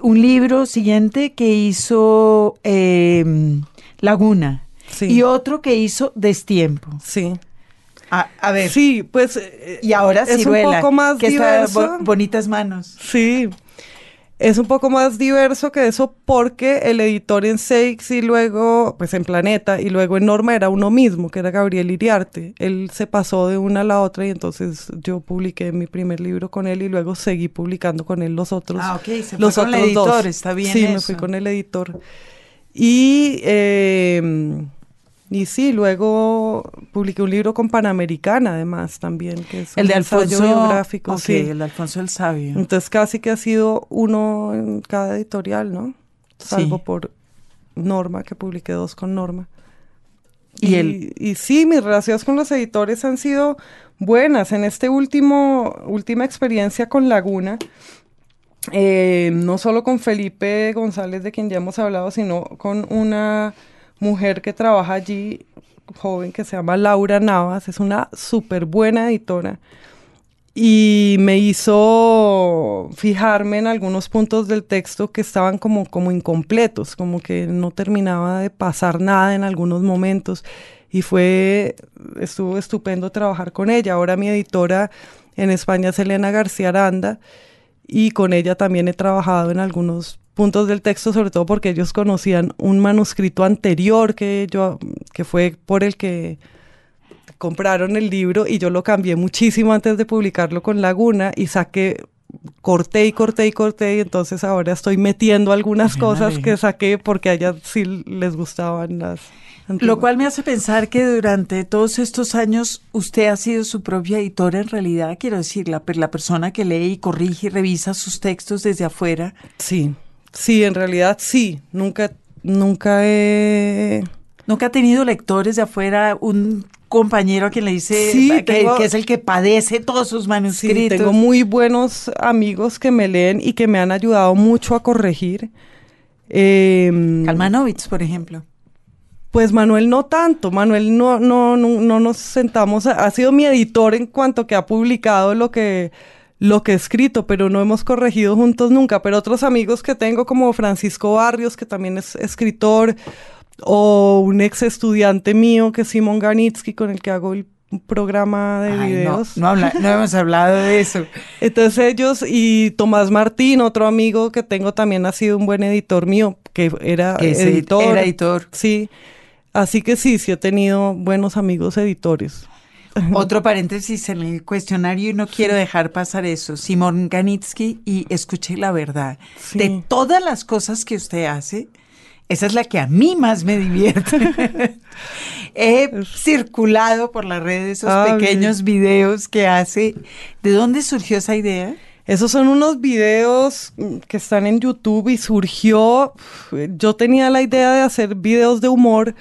un, libro siguiente que hizo em, Laguna y otro que hizo Destiempo. Sí. A, ver. Sí, pues. Eh, y ahora es un poco más que diverso. bonitas manos. Sí. Es un poco más diverso que eso porque el editor en Seix y luego, pues en Planeta y luego en Norma era uno mismo, que era Gabriel Iriarte. Él se pasó de una a la otra y entonces yo publiqué mi primer libro con él y luego seguí publicando con él los otros. Ah, ok, se los fue con el editor, está bien. Sí, me fui con el editor. Y eh, y sí, luego publiqué un libro con Panamericana, además, también, que es el de Alfonso biográfico. sí, el de Alfonso el Sabio. Entonces casi que ha sido uno en cada editorial, ¿no? Salvo por Norma, que publiqué dos con Norma. Y, y, y, sí, mis relaciones con los editores han sido buenas. En este último, última experiencia con Laguna, eh, no solo con Felipe González, de quien ya hemos hablado, sino con una mujer que trabaja allí, joven, que se llama Laura Navas, es una súper buena editora. y me hizo fijarme en algunos puntos del texto que estaban como, como incompletos, como que no terminaba de pasar nada en algunos momentos y fue, estuvo estupendo trabajar con ella. Ahora mi editora en España es Elena García Aranda y con ella también he trabajado en algunos puntos del texto, sobre todo porque ellos conocían un manuscrito anterior que yo, que fue por el que compraron el libro y yo lo cambié muchísimo antes de publicarlo con Laguna y saqué corté y corté y corté y entonces ahora estoy metiendo algunas cosas que saqué porque a ellas sí les gustaban las Lo cual me hace pensar que durante todos estos años usted ha sido su propia editora en realidad, quiero decir, la, la persona que lee y corrige y revisa sus textos desde afuera. Sí, sí, en realidad sí, nunca, nunca he... Nunca ha tenido lectores de afuera, un compañero a quien le dice que, es el que padece todos sus manuscritos. Sí, tengo muy buenos amigos que me leen y que me han ayudado mucho a corregir. Eh, Kalmanovitz, por ejemplo. Pues Manuel no tanto, Manuel no, no, no, nos sentamos, ha sido mi editor en cuanto que ha publicado lo que, lo que he escrito, pero no hemos corregido juntos nunca. Pero otros amigos que tengo como Francisco Barrios, que también es escritor, o un ex estudiante mío que es Simon Garnitsky, con el que hago el programa de videos. No, no, hemos hablado de eso. Entonces ellos y Tomás Martín, otro amigo que tengo también ha sido un buen editor mío, que era editor. Era editor. Sí. Así que sí, sí he tenido buenos amigos editores. Otro paréntesis en el cuestionario y no quiero dejar pasar eso. Simón Ganitsky y escuché la verdad. De todas las cosas que usted hace, esa es la que a mí más me divierte. He circulado por las redes esos ah, pequeños videos que hace. ¿De dónde surgió esa idea? Esos son unos videos que están en YouTube y surgió, yo tenía la idea de hacer videos de humor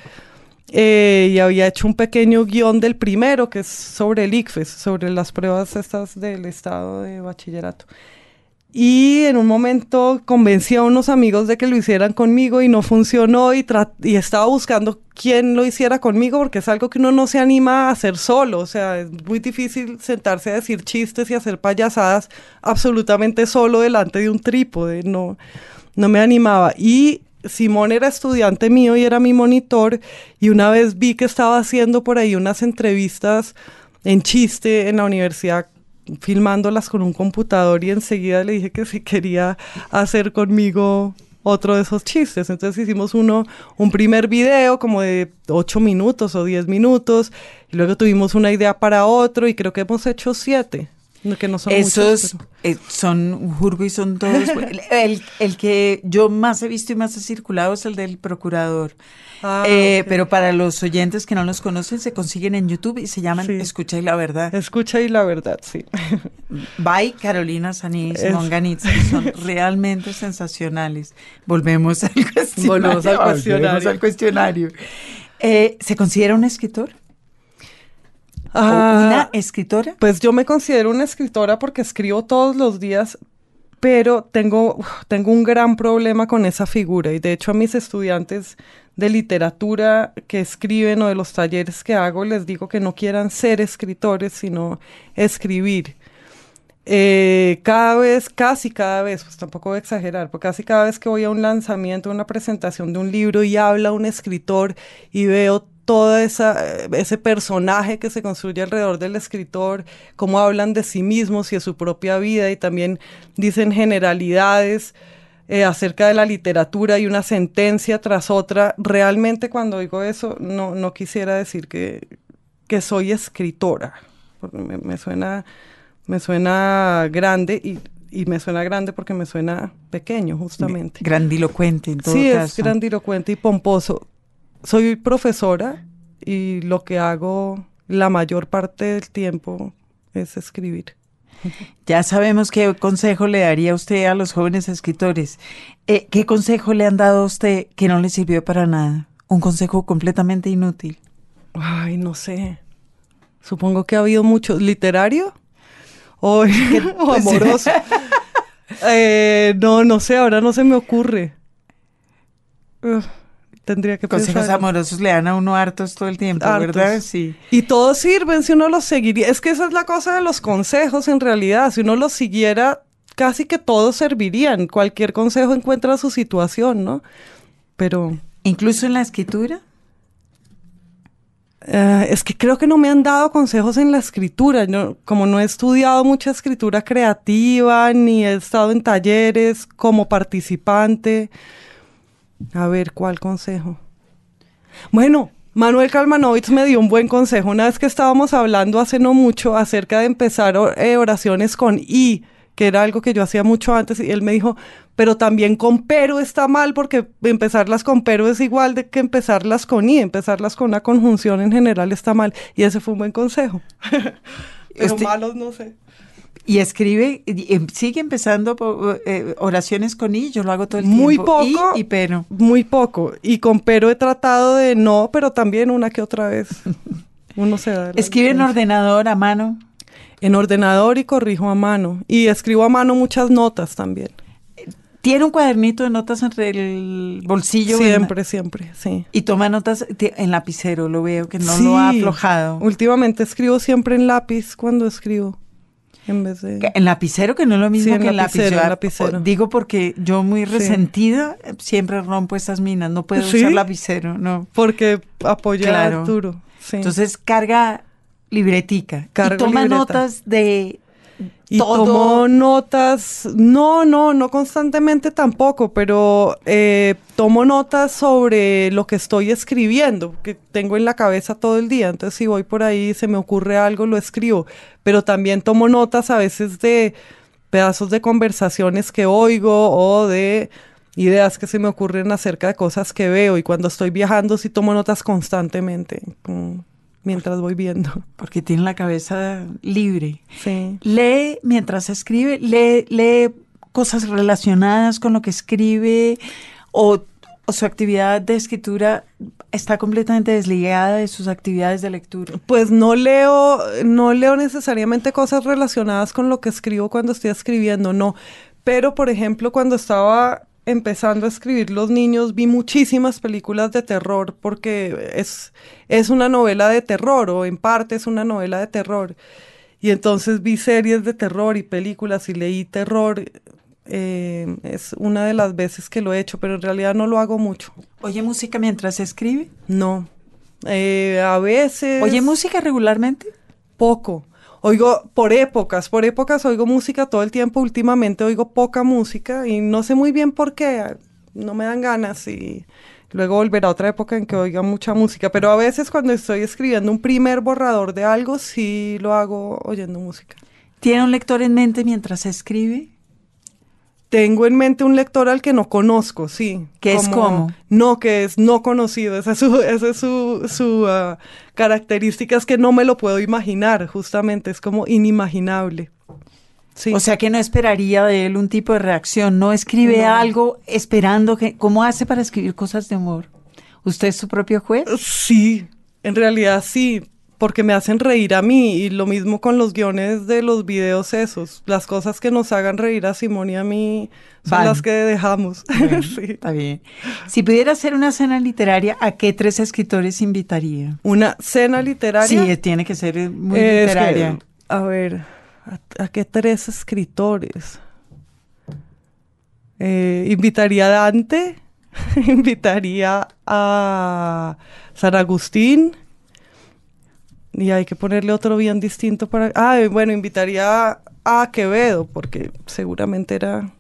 eh, y había hecho un pequeño guion del primero que es sobre el ICFES, sobre las pruebas estas del estado de bachillerato. Y en un momento convencí a unos amigos de que lo hicieran conmigo y no funcionó y, y estaba buscando quién lo hiciera conmigo porque es algo que uno no se anima a hacer solo. O sea, es muy difícil sentarse a decir chistes y hacer payasadas absolutamente solo delante de un trípode. No, no me animaba. Y Simón era estudiante mío y era mi monitor y una vez vi que estaba haciendo por ahí unas entrevistas en chiste en la universidad filmándolas con un computador y enseguida le dije que si quería hacer conmigo otro de esos chistes. Entonces hicimos uno, un primer video como de 8 minutos o 10 minutos, y luego tuvimos una idea para otro y creo que hemos hecho siete. Que no son Esos eh, son Jurgo y son todos. el, el, que yo más he visto y más ha circulado es el del procurador. Ah, eh, pero para los oyentes que no los conocen, se consiguen en YouTube y se llaman Escucha y la Verdad. Escucha y la Verdad, sí. By Carolina Sanís, Monganitz, son realmente sensacionales. Volvemos al cuestionario. Volvemos al cuestionario. al cuestionario. Eh, ¿Se considera un escritor? Ah, ¿Una escritora? Pues yo me considero una escritora porque escribo todos los días, pero tengo, tengo un gran problema con esa figura y de hecho a mis estudiantes de literatura que escriben o de los talleres que hago, les digo que no quieran ser escritores, sino escribir. Eh, cada vez, casi cada vez, pues tampoco voy a exagerar, porque casi cada vez que voy a un lanzamiento, una presentación de un libro y habla un escritor y veo todo esa, ese personaje que se construye alrededor del escritor, cómo hablan de sí mismos y de su propia vida y también dicen generalidades eh, acerca de la literatura y una sentencia tras otra. Realmente cuando digo eso no, no quisiera decir que, que soy escritora, porque me, suena, me suena grande y, y, me suena grande porque me suena pequeño justamente. Grandilocuente en todo sí, caso. Sí, es grandilocuente y pomposo. Soy profesora y lo que hago la mayor parte del tiempo es escribir. Ya sabemos qué consejo le daría usted a los jóvenes escritores. Eh, ¿Qué consejo le han dado a usted que no le sirvió para nada? Un consejo completamente inútil. Ay, no sé. Supongo que ha habido mucho. ¿Literario? ¿O, amoroso? Eh, no, no sé, ahora no se me ocurre. Tendría que Consejos pensar. amorosos le dan a uno hartos todo el tiempo, Hartos. ¿verdad? Sí. Y todos sirven si uno los seguiría. Es que esa es la cosa de los consejos en realidad. Si uno los siguiera, casi que todos servirían. Cualquier consejo encuentra su situación, ¿no? Pero Incluso en la escritura. eh, es que creo que no me han dado consejos en la escritura. Yo, como no he estudiado mucha escritura creativa, ni he estado en talleres como participante. A ver, ¿cuál consejo? Bueno, Manuel Kalmanovitz me dio un buen consejo. Una vez que estábamos hablando hace no mucho acerca de empezar eh, oraciones con I, que era algo que yo hacía mucho antes, y él me dijo, pero también con pero está mal, porque empezarlas con pero es igual de que empezarlas con I, empezarlas con una conjunción en general está mal. Y ese fue un buen consejo. pero Este- malos no sé. Y escribe, y, em- sigue empezando por, eh, oraciones con I, yo lo hago todo el Muy tiempo. I poco. y pero. Muy poco. Y con pero he tratado de no, pero también una que otra vez. Uno se da. Escribe en ordenador a mano. En ordenador y corrijo a mano. Y escribo a mano muchas notas también. Tiene un cuadernito de notas entre el bolsillo. Siempre, siempre, sí. Y toma notas en lapicero, lo veo que no Sí. lo ha aflojado. Últimamente escribo siempre en lápiz cuando escribo. En vez de. En lapicero, que no es lo mismo Sí, en que en lapicero, Digo porque yo muy resentida eh, siempre rompo estas minas. No puedo ¿Sí? usar lapicero, no. Porque apoya Claro. Sí. Entonces carga libretica. Cargo y toma libreta. notas de Y todo. tomo notas, no, no, no constantemente tampoco, pero eh, tomo notas sobre lo que estoy escribiendo, que tengo en la cabeza todo el día. Entonces, si voy por ahí y se me ocurre algo, lo escribo. Pero también tomo notas a veces de pedazos de conversaciones que oigo o de ideas que se me ocurren acerca de cosas que veo. Y cuando estoy viajando, sí tomo notas constantemente, como mientras voy viendo. Porque tiene la cabeza libre. Sí. Lee mientras escribe, lee, lee cosas relacionadas con lo que escribe o, o su actividad de escritura está completamente desligada de sus actividades de lectura. Pues no leo, no leo necesariamente cosas relacionadas con lo que escribo cuando estoy escribiendo, no. Pero, por ejemplo, cuando estaba empezando a escribir Los Niños, vi muchísimas películas de terror porque es, es una novela de terror o en parte es una novela de terror. Y entonces vi series de terror y películas y leí terror. eh, es una de las veces que lo he hecho, pero en realidad no lo hago mucho. ¿Oye música mientras escribe? No. Eh, a veces... ¿Oye música regularmente? Poco. Oigo por épocas, por épocas oigo música todo el tiempo. Últimamente oigo poca música y no sé muy bien por qué. No me dan ganas y luego volverá otra época en que oiga mucha música. Pero a veces cuando estoy escribiendo un primer borrador de algo, sí lo hago oyendo música. ¿Tiene un lector en mente mientras escribe? Tengo en mente un lector al que no conozco, sí. ¿Que es cómo? No, que es no conocido. Esa es su, esa es su, su ah, característica, es que no me lo puedo imaginar, justamente. Es como inimaginable. Sí. O sea que no esperaría de él un tipo de reacción, no escribe No. algo esperando que... ¿Cómo hace para escribir cosas de humor? ¿Usted es su propio juez? Sí, en realidad sí, porque me hacen reír a mí y lo mismo con los guiones de los videos esos. Las cosas que nos hagan reír a Simón y a mí son Van. las que dejamos. Sí. Está bien. Si pudiera hacer una cena literaria, ¿a qué tres escritores invitaría? Una cena literaria. Sí, tiene que ser eh, muy Es que, literaria. a ver, ¿a, a qué tres escritores? Eh, invitaría a Dante, invitaría a San Agustín, y hay que ponerle otro bien distinto para... Ah, bueno, invitaría a Quevedo, porque seguramente era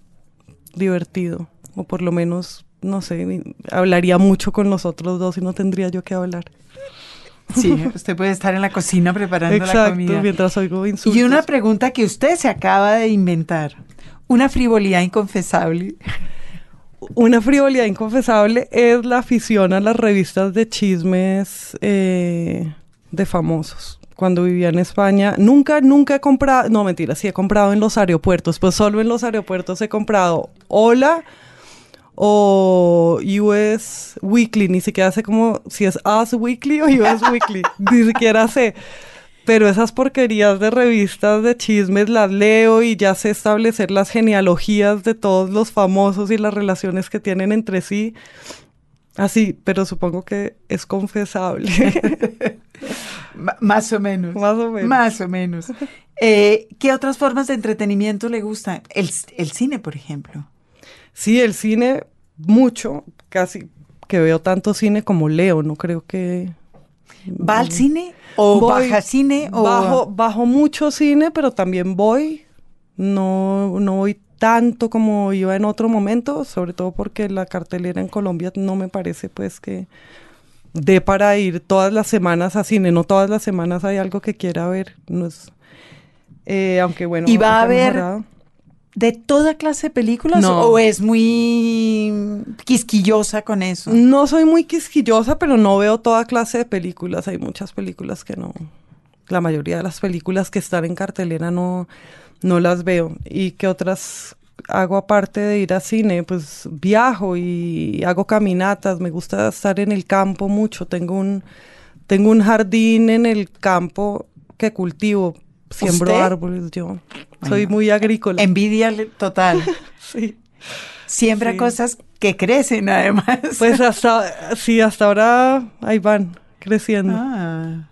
divertido, o por lo menos, no sé, hablaría mucho con los otros dos y no tendría yo que hablar. Sí, usted puede estar en la cocina preparando la Exacto, comida. mientras oigo insultos. Y una pregunta que usted se acaba de inventar. Una frivolidad inconfesable. Una frivolidad inconfesable es la afición a las revistas de chismes eh, de famosos. Cuando vivía en España, nunca, nunca he comprado, no mentira, sí he comprado en los aeropuertos, pues solo en los aeropuertos he comprado Hola o US Weekly, ni siquiera sé cómo, si es Us Weekly o US Weekly, ni siquiera sé. Pero esas porquerías de revistas de chismes las leo y ya sé establecer las genealogías de todos los famosos y las relaciones que tienen entre sí. Así, pero supongo que es confesable. más o menos. Más o menos. Más o menos. Eh, ¿Qué otras formas de entretenimiento le gustan? El, el, cine, por ejemplo. Sí, el cine, mucho. Casi que veo tanto cine como leo. No creo que. ¿Va al cine? ¿O baja cine? O... Bajo, bajo mucho cine, pero también voy. No, no voy tanto como iba en otro momento, sobre todo porque la cartelera en Colombia no me parece pues que de para ir todas las semanas a cine, no todas las semanas hay algo que quiera ver, no es, eh, aunque bueno. ¿Y va a haber de toda clase de películas o es muy quisquillosa con eso? No soy muy quisquillosa, pero no veo toda clase de películas, hay muchas películas que no, la mayoría de las películas que están en cartelera no no las veo. ¿Y qué otras hago aparte de ir a cine? Pues viajo y hago caminatas, me gusta estar en el campo mucho, tengo un, tengo un jardín en el campo que cultivo, siembro árboles yo. Soy muy agrícola. Envidia total. sí. Siembra cosas que crecen además. Pues hasta, sí, hasta ahora ahí van creciendo. Ah.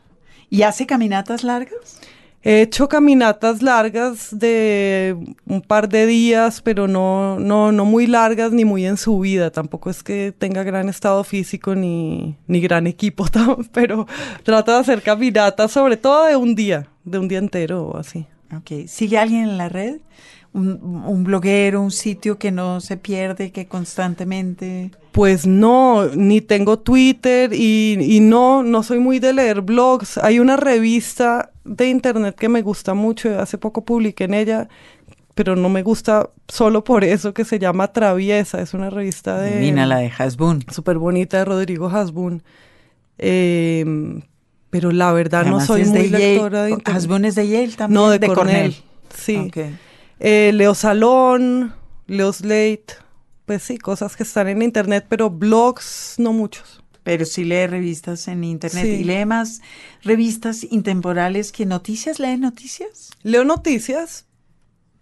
¿Y hace caminatas largas? He hecho caminatas largas de un par de días, pero no, no, no muy largas ni muy en subida. Tampoco es que tenga gran estado físico ni, ni gran equipo, pero trato de hacer caminatas, sobre todo de un día, de un día entero o así. Ok. ¿Sigue alguien en la red? Un, un, bloguero, un sitio que no se pierde, que constantemente... Pues no, ni tengo Twitter y, y, no, no soy muy de leer blogs. Hay una revista de internet que me gusta mucho, hace poco publiqué en ella, pero no me gusta solo por eso, que se llama Traviesa, es una revista de... Divina, la de Hasbun. Súper bonita, de Rodrigo Hasbun. Eh, pero la verdad no soy muy lectora de internet. ¿Hasbun es de Yale también? No, de, Cornell. Sí. Okay. Eh, Leo Salón, Leo Slate, pues sí, cosas que están en internet, pero blogs no muchos pero sí lee revistas en internet y lee más revistas intemporales que noticias. ¿Lee noticias? Leo noticias,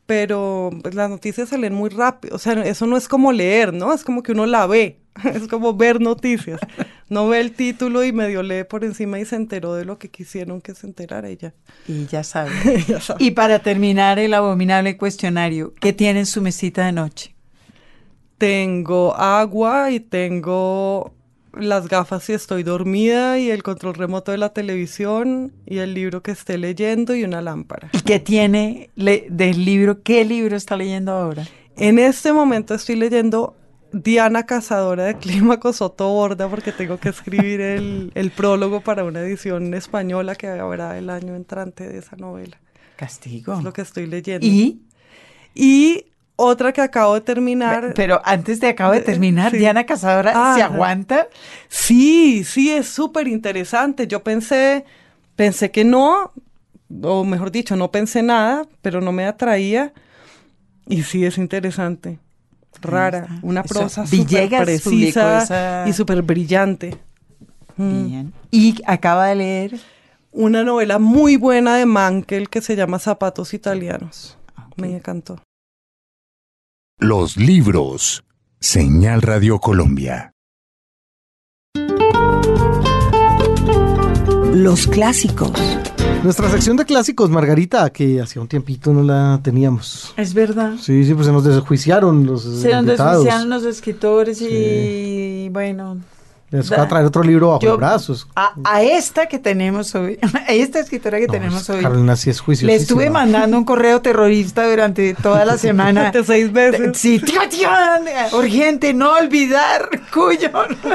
pero pues, las noticias se leen muy rápido. O sea, eso no es como leer, ¿no? Es como que uno la ve. Es como ver noticias. No ve el título y medio lee por encima y se enteró de lo que quisieron que se enterara y ya. Y ya sabe. ya sabe. Y para terminar el abominable cuestionario, ¿qué tiene en su mesita de noche? Tengo agua y tengo las gafas si estoy dormida y el control remoto de la televisión y el libro que esté leyendo y una lámpara. ¿Y qué tiene del libro? ¿Qué libro está leyendo ahora? En este momento estoy leyendo Diana Cazadora de Clímaco Soto Borda porque tengo que escribir el, el prólogo para una edición española que habrá el año entrante de esa novela. Castigo. Es lo que estoy leyendo. ¿Y? Y otra que acabo de terminar. Pero antes de acabo de terminar, Diana Cazadora, ¿se aguanta? Sí, sí, es súper interesante. Yo pensé, pensé que no, o mejor dicho, no pensé nada, pero no me atraía. Y sí, es interesante. Rara, una prosa súper precisa y súper brillante. Mm. Bien. ¿Y acaba de leer? Una novela muy buena de Mankel que se llama Zapatos Italianos. Me encantó. Los libros. Señal Radio Colombia. Los clásicos. Nuestra sección de clásicos, Margarita, que hacía un tiempito no la teníamos. Es verdad. Sí, sí, pues se nos desjuiciaron los Se nos desjuiciaron los escritores y bueno, les va a traer otro libro bajo los brazos. A, esta que tenemos hoy, a esta escritora que tenemos hoy. Carolina sí es juicio. Le estuve mandando un correo terrorista durante toda la semana. De seis meses. Sí, tío, tío, urgente, no olvidar, cuyo.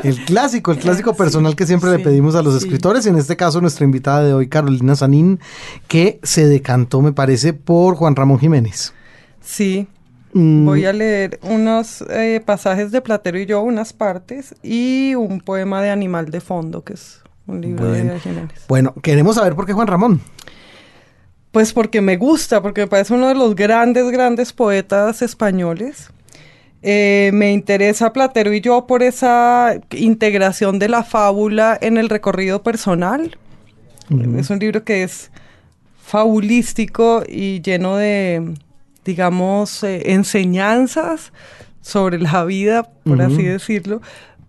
El clásico, el clásico personal que siempre le pedimos a los escritores. En este caso, nuestra invitada de hoy, Carolina Sanín, que se decantó, me parece, por Juan Ramón Jiménez. Sí. Voy a leer unos eh, pasajes de Platero y yo, unas partes, y un poema de Animal de Fondo, que es un libro de Jiménez. Bueno, queremos saber por qué Juan Ramón. Pues porque me gusta, porque me parece uno de los grandes, grandes poetas españoles. Eh, me interesa Platero y yo por esa integración de la fábula en el recorrido personal. Es un libro que es fabulístico y lleno de, digamos, eh, enseñanzas sobre la vida, por así decirlo,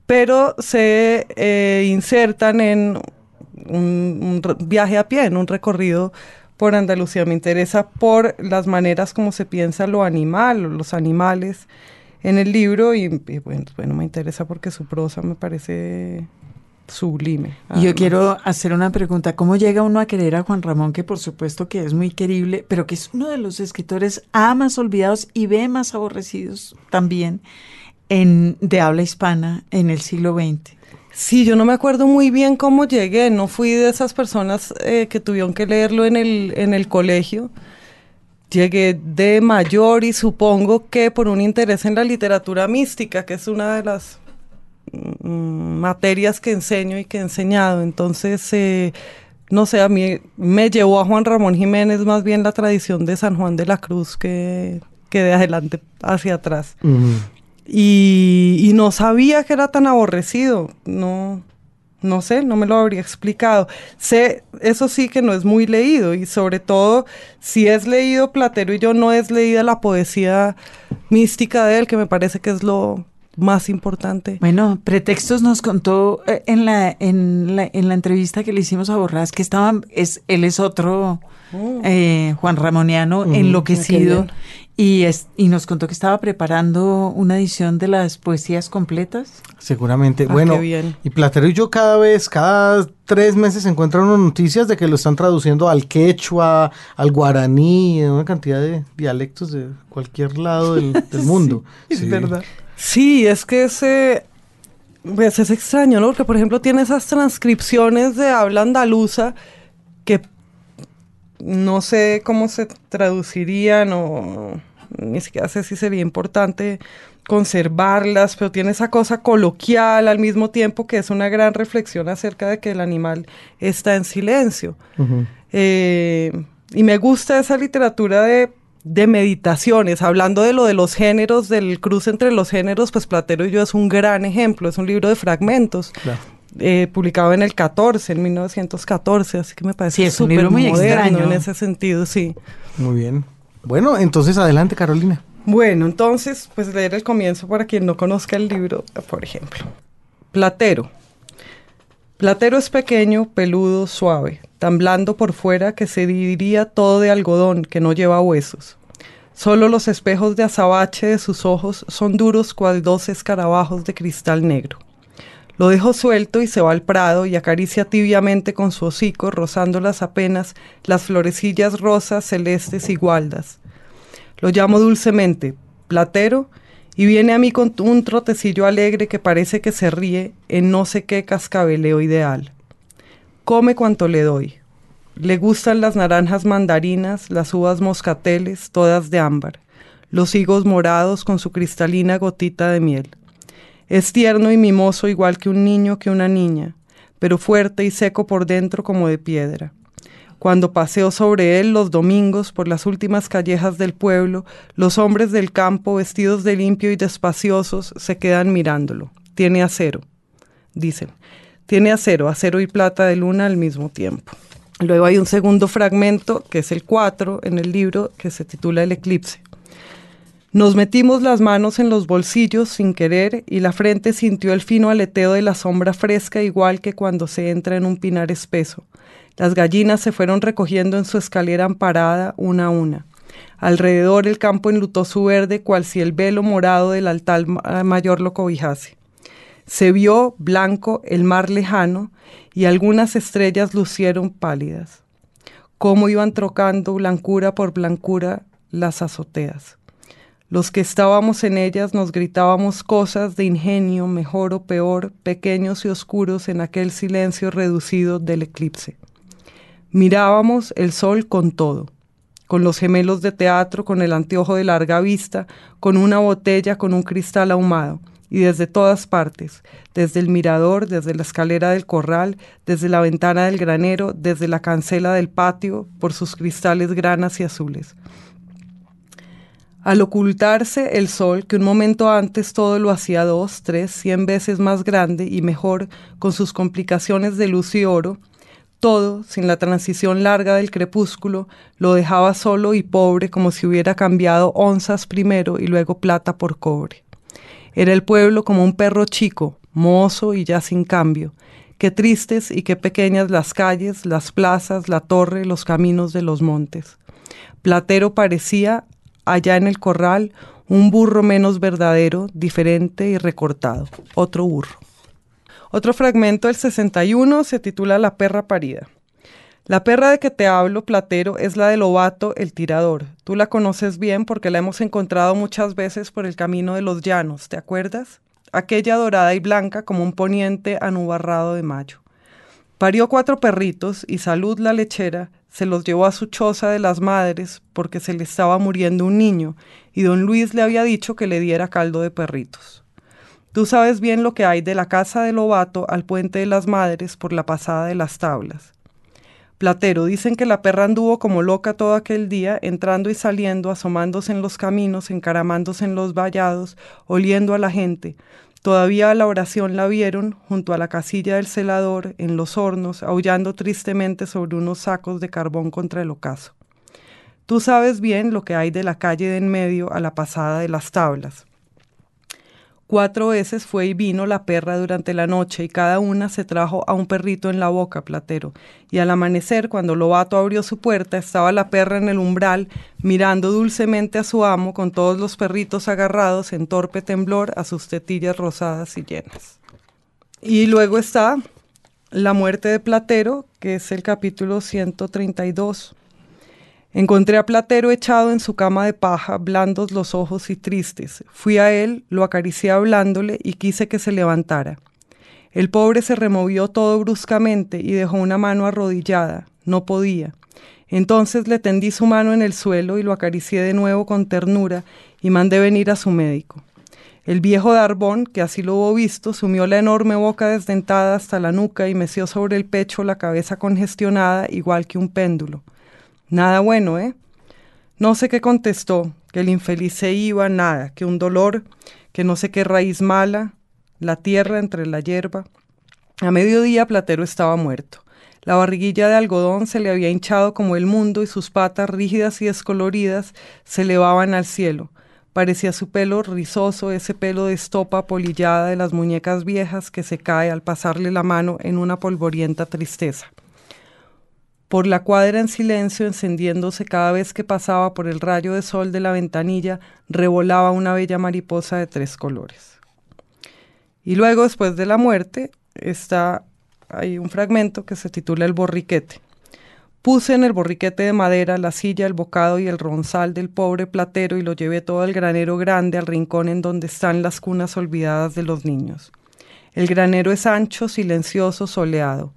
pero se eh, insertan en un, viaje a pie, en un recorrido por Andalucía. Me interesa por las maneras como se piensa lo animal, los animales en el libro y, bueno, bueno, me interesa porque su prosa me parece sublime. Yo quiero hacer una pregunta. ¿Cómo llega uno a querer a Juan Ramón, que por supuesto que es muy querible, pero que es uno de los escritores A más olvidados y B más aborrecidos también en, de habla hispana en el siglo XX? Sí, yo no me acuerdo muy bien cómo llegué. No fui de esas personas eh, que tuvieron que leerlo en el, en el colegio. Llegué de mayor y supongo que por un interés en la literatura mística, que es una de las materias que enseño y que he enseñado. Entonces, eh, no sé, a mí me llevó a Juan Ramón Jiménez más bien la tradición de San Juan de la Cruz que, que de adelante hacia atrás. y, y, no sabía que era tan aborrecido. No, no sé, no me lo habría explicado. Sé, eso sí que no es muy leído y sobre todo si es leído Platero y yo no es leída la poesía mística de él, que me parece que es lo más importante. Bueno, Pretextos nos contó eh, en la, en la, en la entrevista que le hicimos a Borrás que estaban, es, él es otro oh. eh, Juan Ramoniano enloquecido y, es, y nos contó que estaba preparando una edición de las poesías completas. Seguramente. Ah, bueno, y Platero y yo cada vez, cada tres meses encuentran unas noticias de que lo están traduciendo al quechua, al guaraní, una cantidad de dialectos de cualquier lado del, mundo. Es verdad. Sí, es que ese, pues es extraño, ¿no? Porque, por ejemplo, tiene esas transcripciones de habla andaluza que no sé cómo se traducirían o ni siquiera sé si sería importante conservarlas, pero tiene esa cosa coloquial al mismo tiempo que es una gran reflexión acerca de que el animal está en silencio. Eh, y me gusta esa literatura de de meditaciones, hablando de lo de los géneros, del cruce entre los géneros, pues Platero y yo es un gran ejemplo, es un libro de fragmentos. Eh, publicado en el 14, en 1914, así que me parece súper muy moderno en ese sentido, sí. Muy bien. Bueno, entonces adelante, Carolina. Bueno, entonces, pues leer el comienzo para quien no conozca el libro, por ejemplo. Platero. Platero es pequeño, peludo, suave, tan blando por fuera que se diría todo de algodón que no lleva huesos. Solo los espejos de azabache de sus ojos son duros cual dos escarabajos de cristal negro. Lo dejo suelto y se va al prado y acaricia tibiamente con su hocico, rozándolas apenas las florecillas rosas, celestes y gualdas. Lo llamo dulcemente, platero, y viene a mí con un trotecillo alegre que parece que se ríe en no sé qué cascabeleo ideal. Come cuanto le doy. Le gustan las naranjas mandarinas, las uvas moscateles, todas de ámbar, los higos morados con su cristalina gotita de miel. Es tierno y mimoso igual que un niño que una niña, pero fuerte y seco por dentro como de piedra. Cuando paseo sobre él los domingos por las últimas callejas del pueblo, los hombres del campo, vestidos de limpio y despaciosos, se quedan mirándolo. Tiene acero, dicen. Tiene acero, acero y plata de luna al mismo tiempo. Luego hay un segundo fragmento, que es el 4 en el libro, que se titula El eclipse. Nos metimos las manos en los bolsillos sin querer y la frente sintió el fino aleteo de la sombra fresca igual que cuando se entra en un pinar espeso. Las gallinas se fueron recogiendo en su escalera amparada una a una. Alrededor el campo enlutó su verde cual si el velo morado del altar mayor lo cobijase. Se vio blanco el mar lejano y algunas estrellas lucieron pálidas. Cómo iban trocando blancura por blancura las azoteas. Los que estábamos en ellas nos gritábamos cosas de ingenio, mejor o peor, pequeños y oscuros en aquel silencio reducido del eclipse. Mirábamos el sol con todo, con los gemelos de teatro, con el anteojo de larga vista, con una botella, con un cristal ahumado, y desde todas partes, desde el mirador, desde la escalera del corral, desde la ventana del granero, desde la cancela del patio, por sus cristales granas y azules. Al ocultarse el sol, que un momento antes todo lo hacía dos, tres, cien veces más grande y mejor, con sus complicaciones de luz y oro, todo, sin la transición larga del crepúsculo, lo dejaba solo y pobre como si hubiera cambiado onzas primero y luego plata por cobre. Era el pueblo como un perro chico, mozo y ya sin cambio. Qué tristes y qué pequeñas las calles, las plazas, la torre, los caminos de los montes. Platero parecía, allá en el corral, un burro menos verdadero, diferente y recortado. Otro burro. Otro fragmento del 61 se titula La perra parida. La perra de que te hablo, Platero, es la de Lobato, el tirador. Tú la conoces bien porque la hemos encontrado muchas veces por el camino de los llanos, ¿te acuerdas? Aquella dorada y blanca como un poniente anubarrado de mayo. Parió cuatro perritos y Salud la lechera se los llevó a su choza de las madres porque se le estaba muriendo un niño y don Luis le había dicho que le diera caldo de perritos. Tú sabes bien lo que hay de la casa de Lobato al puente de las madres por la pasada de las tablas. Platero, dicen que la perra anduvo como loca todo aquel día, entrando y saliendo, asomándose en los caminos, encaramándose en los vallados, oliendo a la gente. Todavía a la oración la vieron, junto a la casilla del celador, en los hornos, aullando tristemente sobre unos sacos de carbón contra el ocaso. Tú sabes bien lo que hay de la calle de en medio a la pasada de las tablas. Cuatro veces fue y vino la perra durante la noche y cada una se trajo a un perrito en la boca, Platero. Y al amanecer, cuando Lobato abrió su puerta, estaba la perra en el umbral, mirando dulcemente a su amo con todos los perritos agarrados en torpe temblor a sus tetillas rosadas y llenas. Y luego está La muerte de Platero, que es el capítulo 132. Encontré a Platero echado en su cama de paja, blandos los ojos y tristes. Fui a él, lo acaricié hablándole y quise que se levantara. El pobre se removió todo bruscamente y dejó una mano arrodillada. No podía. Entonces le tendí su mano en el suelo y lo acaricié de nuevo con ternura y mandé venir a su médico. El viejo Darbón, que así lo hubo visto, sumió la enorme boca desdentada hasta la nuca y meció sobre el pecho la cabeza congestionada igual que un péndulo. Nada bueno, ¿eh? No sé qué contestó, que el infeliz se iba, nada, que un dolor, que no sé qué raíz mala, la tierra entre la hierba. A mediodía Platero estaba muerto. La barriguilla de algodón se le había hinchado como el mundo y sus patas rígidas y descoloridas se elevaban al cielo. Parecía su pelo rizoso, ese pelo de estopa polillada de las muñecas viejas que se cae al pasarle la mano en una polvorienta tristeza. Por la cuadra en silencio, encendiéndose cada vez que pasaba por el rayo de sol de la ventanilla, revolaba una bella mariposa de tres colores. Y luego, después de la muerte, está hay un fragmento que se titula El borriquete. Puse en el borriquete de madera la silla, el bocado y el ronzal del pobre platero y lo llevé todo al granero grande, al rincón en donde están las cunas olvidadas de los niños. El granero es ancho, silencioso, soleado.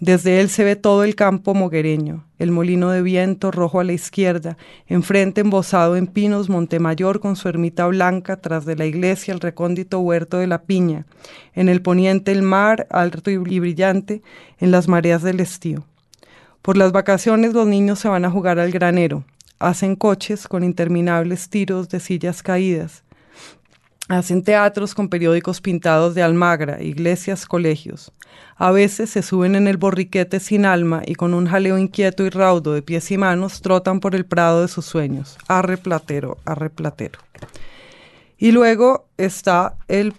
Desde él se ve todo el campo moguereño, el molino de viento rojo a la izquierda, enfrente embosado en pinos Montemayor con su ermita blanca, tras de la iglesia el recóndito huerto de la piña, en el poniente el mar alto y brillante en las mareas del estío. Por las vacaciones los niños se van a jugar al granero, hacen coches con interminables tiros de sillas caídas, Hacen teatros con periódicos pintados de Almagra, iglesias, colegios. A veces se suben en el borriquete sin alma y con un jaleo inquieto y raudo de pies y manos trotan por el prado de sus sueños. Arre platero, arre platero. Y luego está el,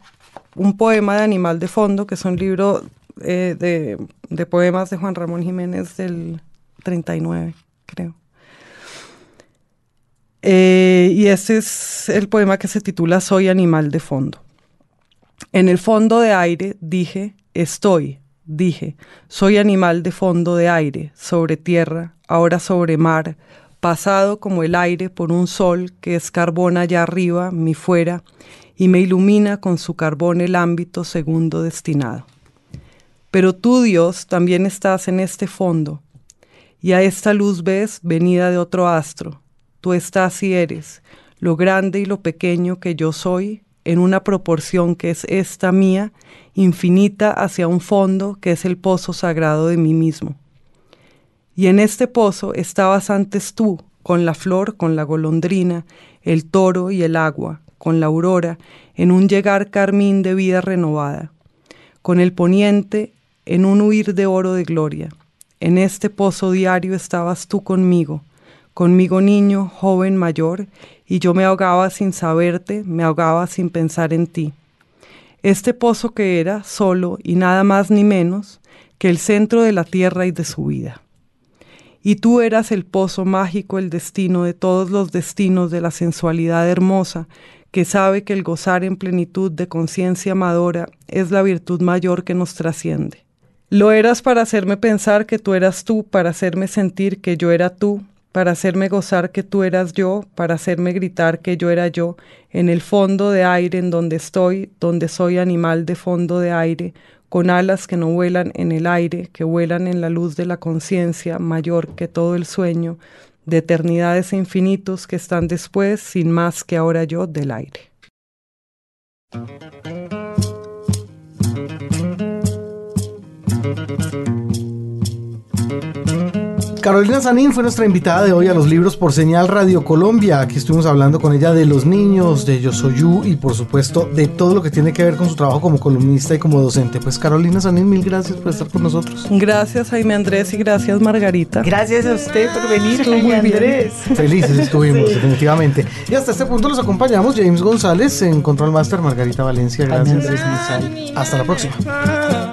un poema de Animal de Fondo, que es un libro eh, de, de poemas de Juan Ramón Jiménez del 39, creo. Eh, y ese es el poema que se titula Soy animal de fondo. En el fondo de aire dije, estoy, dije, soy animal de fondo de aire, sobre tierra, ahora sobre mar, pasado como el aire por un sol que es carbón allá arriba, mi fuera, y me ilumina con su carbón el ámbito segundo destinado. Pero tú, Dios, también estás en este fondo, y a esta luz ves venida de otro astro, tú estás y eres, lo grande y lo pequeño que yo soy, en una proporción que es esta mía, infinita hacia un fondo que es el pozo sagrado de mí mismo. Y en este pozo estabas antes tú, con la flor, con la golondrina, el toro y el agua, con la aurora, en un llegar carmín de vida renovada, con el poniente, en un huir de oro de gloria. En este pozo diario estabas tú conmigo, conmigo niño, joven, mayor, y yo me ahogaba sin saberte, me ahogaba sin pensar en ti. este pozo que era solo y nada más ni menos que el centro de la tierra y de su vida. Y tú eras el pozo mágico, el destino de todos los destinos de la sensualidad hermosa, que sabe que el gozar en plenitud de conciencia amadora es la virtud mayor que nos trasciende. Lo eras para hacerme pensar que tú eras tú, para hacerme sentir que yo era tú, para hacerme gozar que tú eras yo, para hacerme gritar que yo era yo, en el fondo de aire en donde estoy, donde soy animal de fondo de aire, con alas que no vuelan en el aire, que vuelan en la luz de la conciencia mayor que todo el sueño, de eternidades e infinitos que están después, sin más que ahora yo, del aire. Carolina Sanín fue nuestra invitada de hoy a los libros por Señal Radio Colombia. Aquí estuvimos hablando con ella de los niños, de Yo Soy You y por supuesto de todo lo que tiene que ver con su trabajo como columnista y como docente. Pues Carolina Sanín, mil gracias por estar con nosotros. Gracias Jaime Andrés y gracias Margarita. Gracias a usted por venir, Jaime Andrés. Felices estuvimos, definitivamente. Y hasta este punto los acompañamos James González en Control Master, Margarita Valencia. Gracias. Hasta la próxima.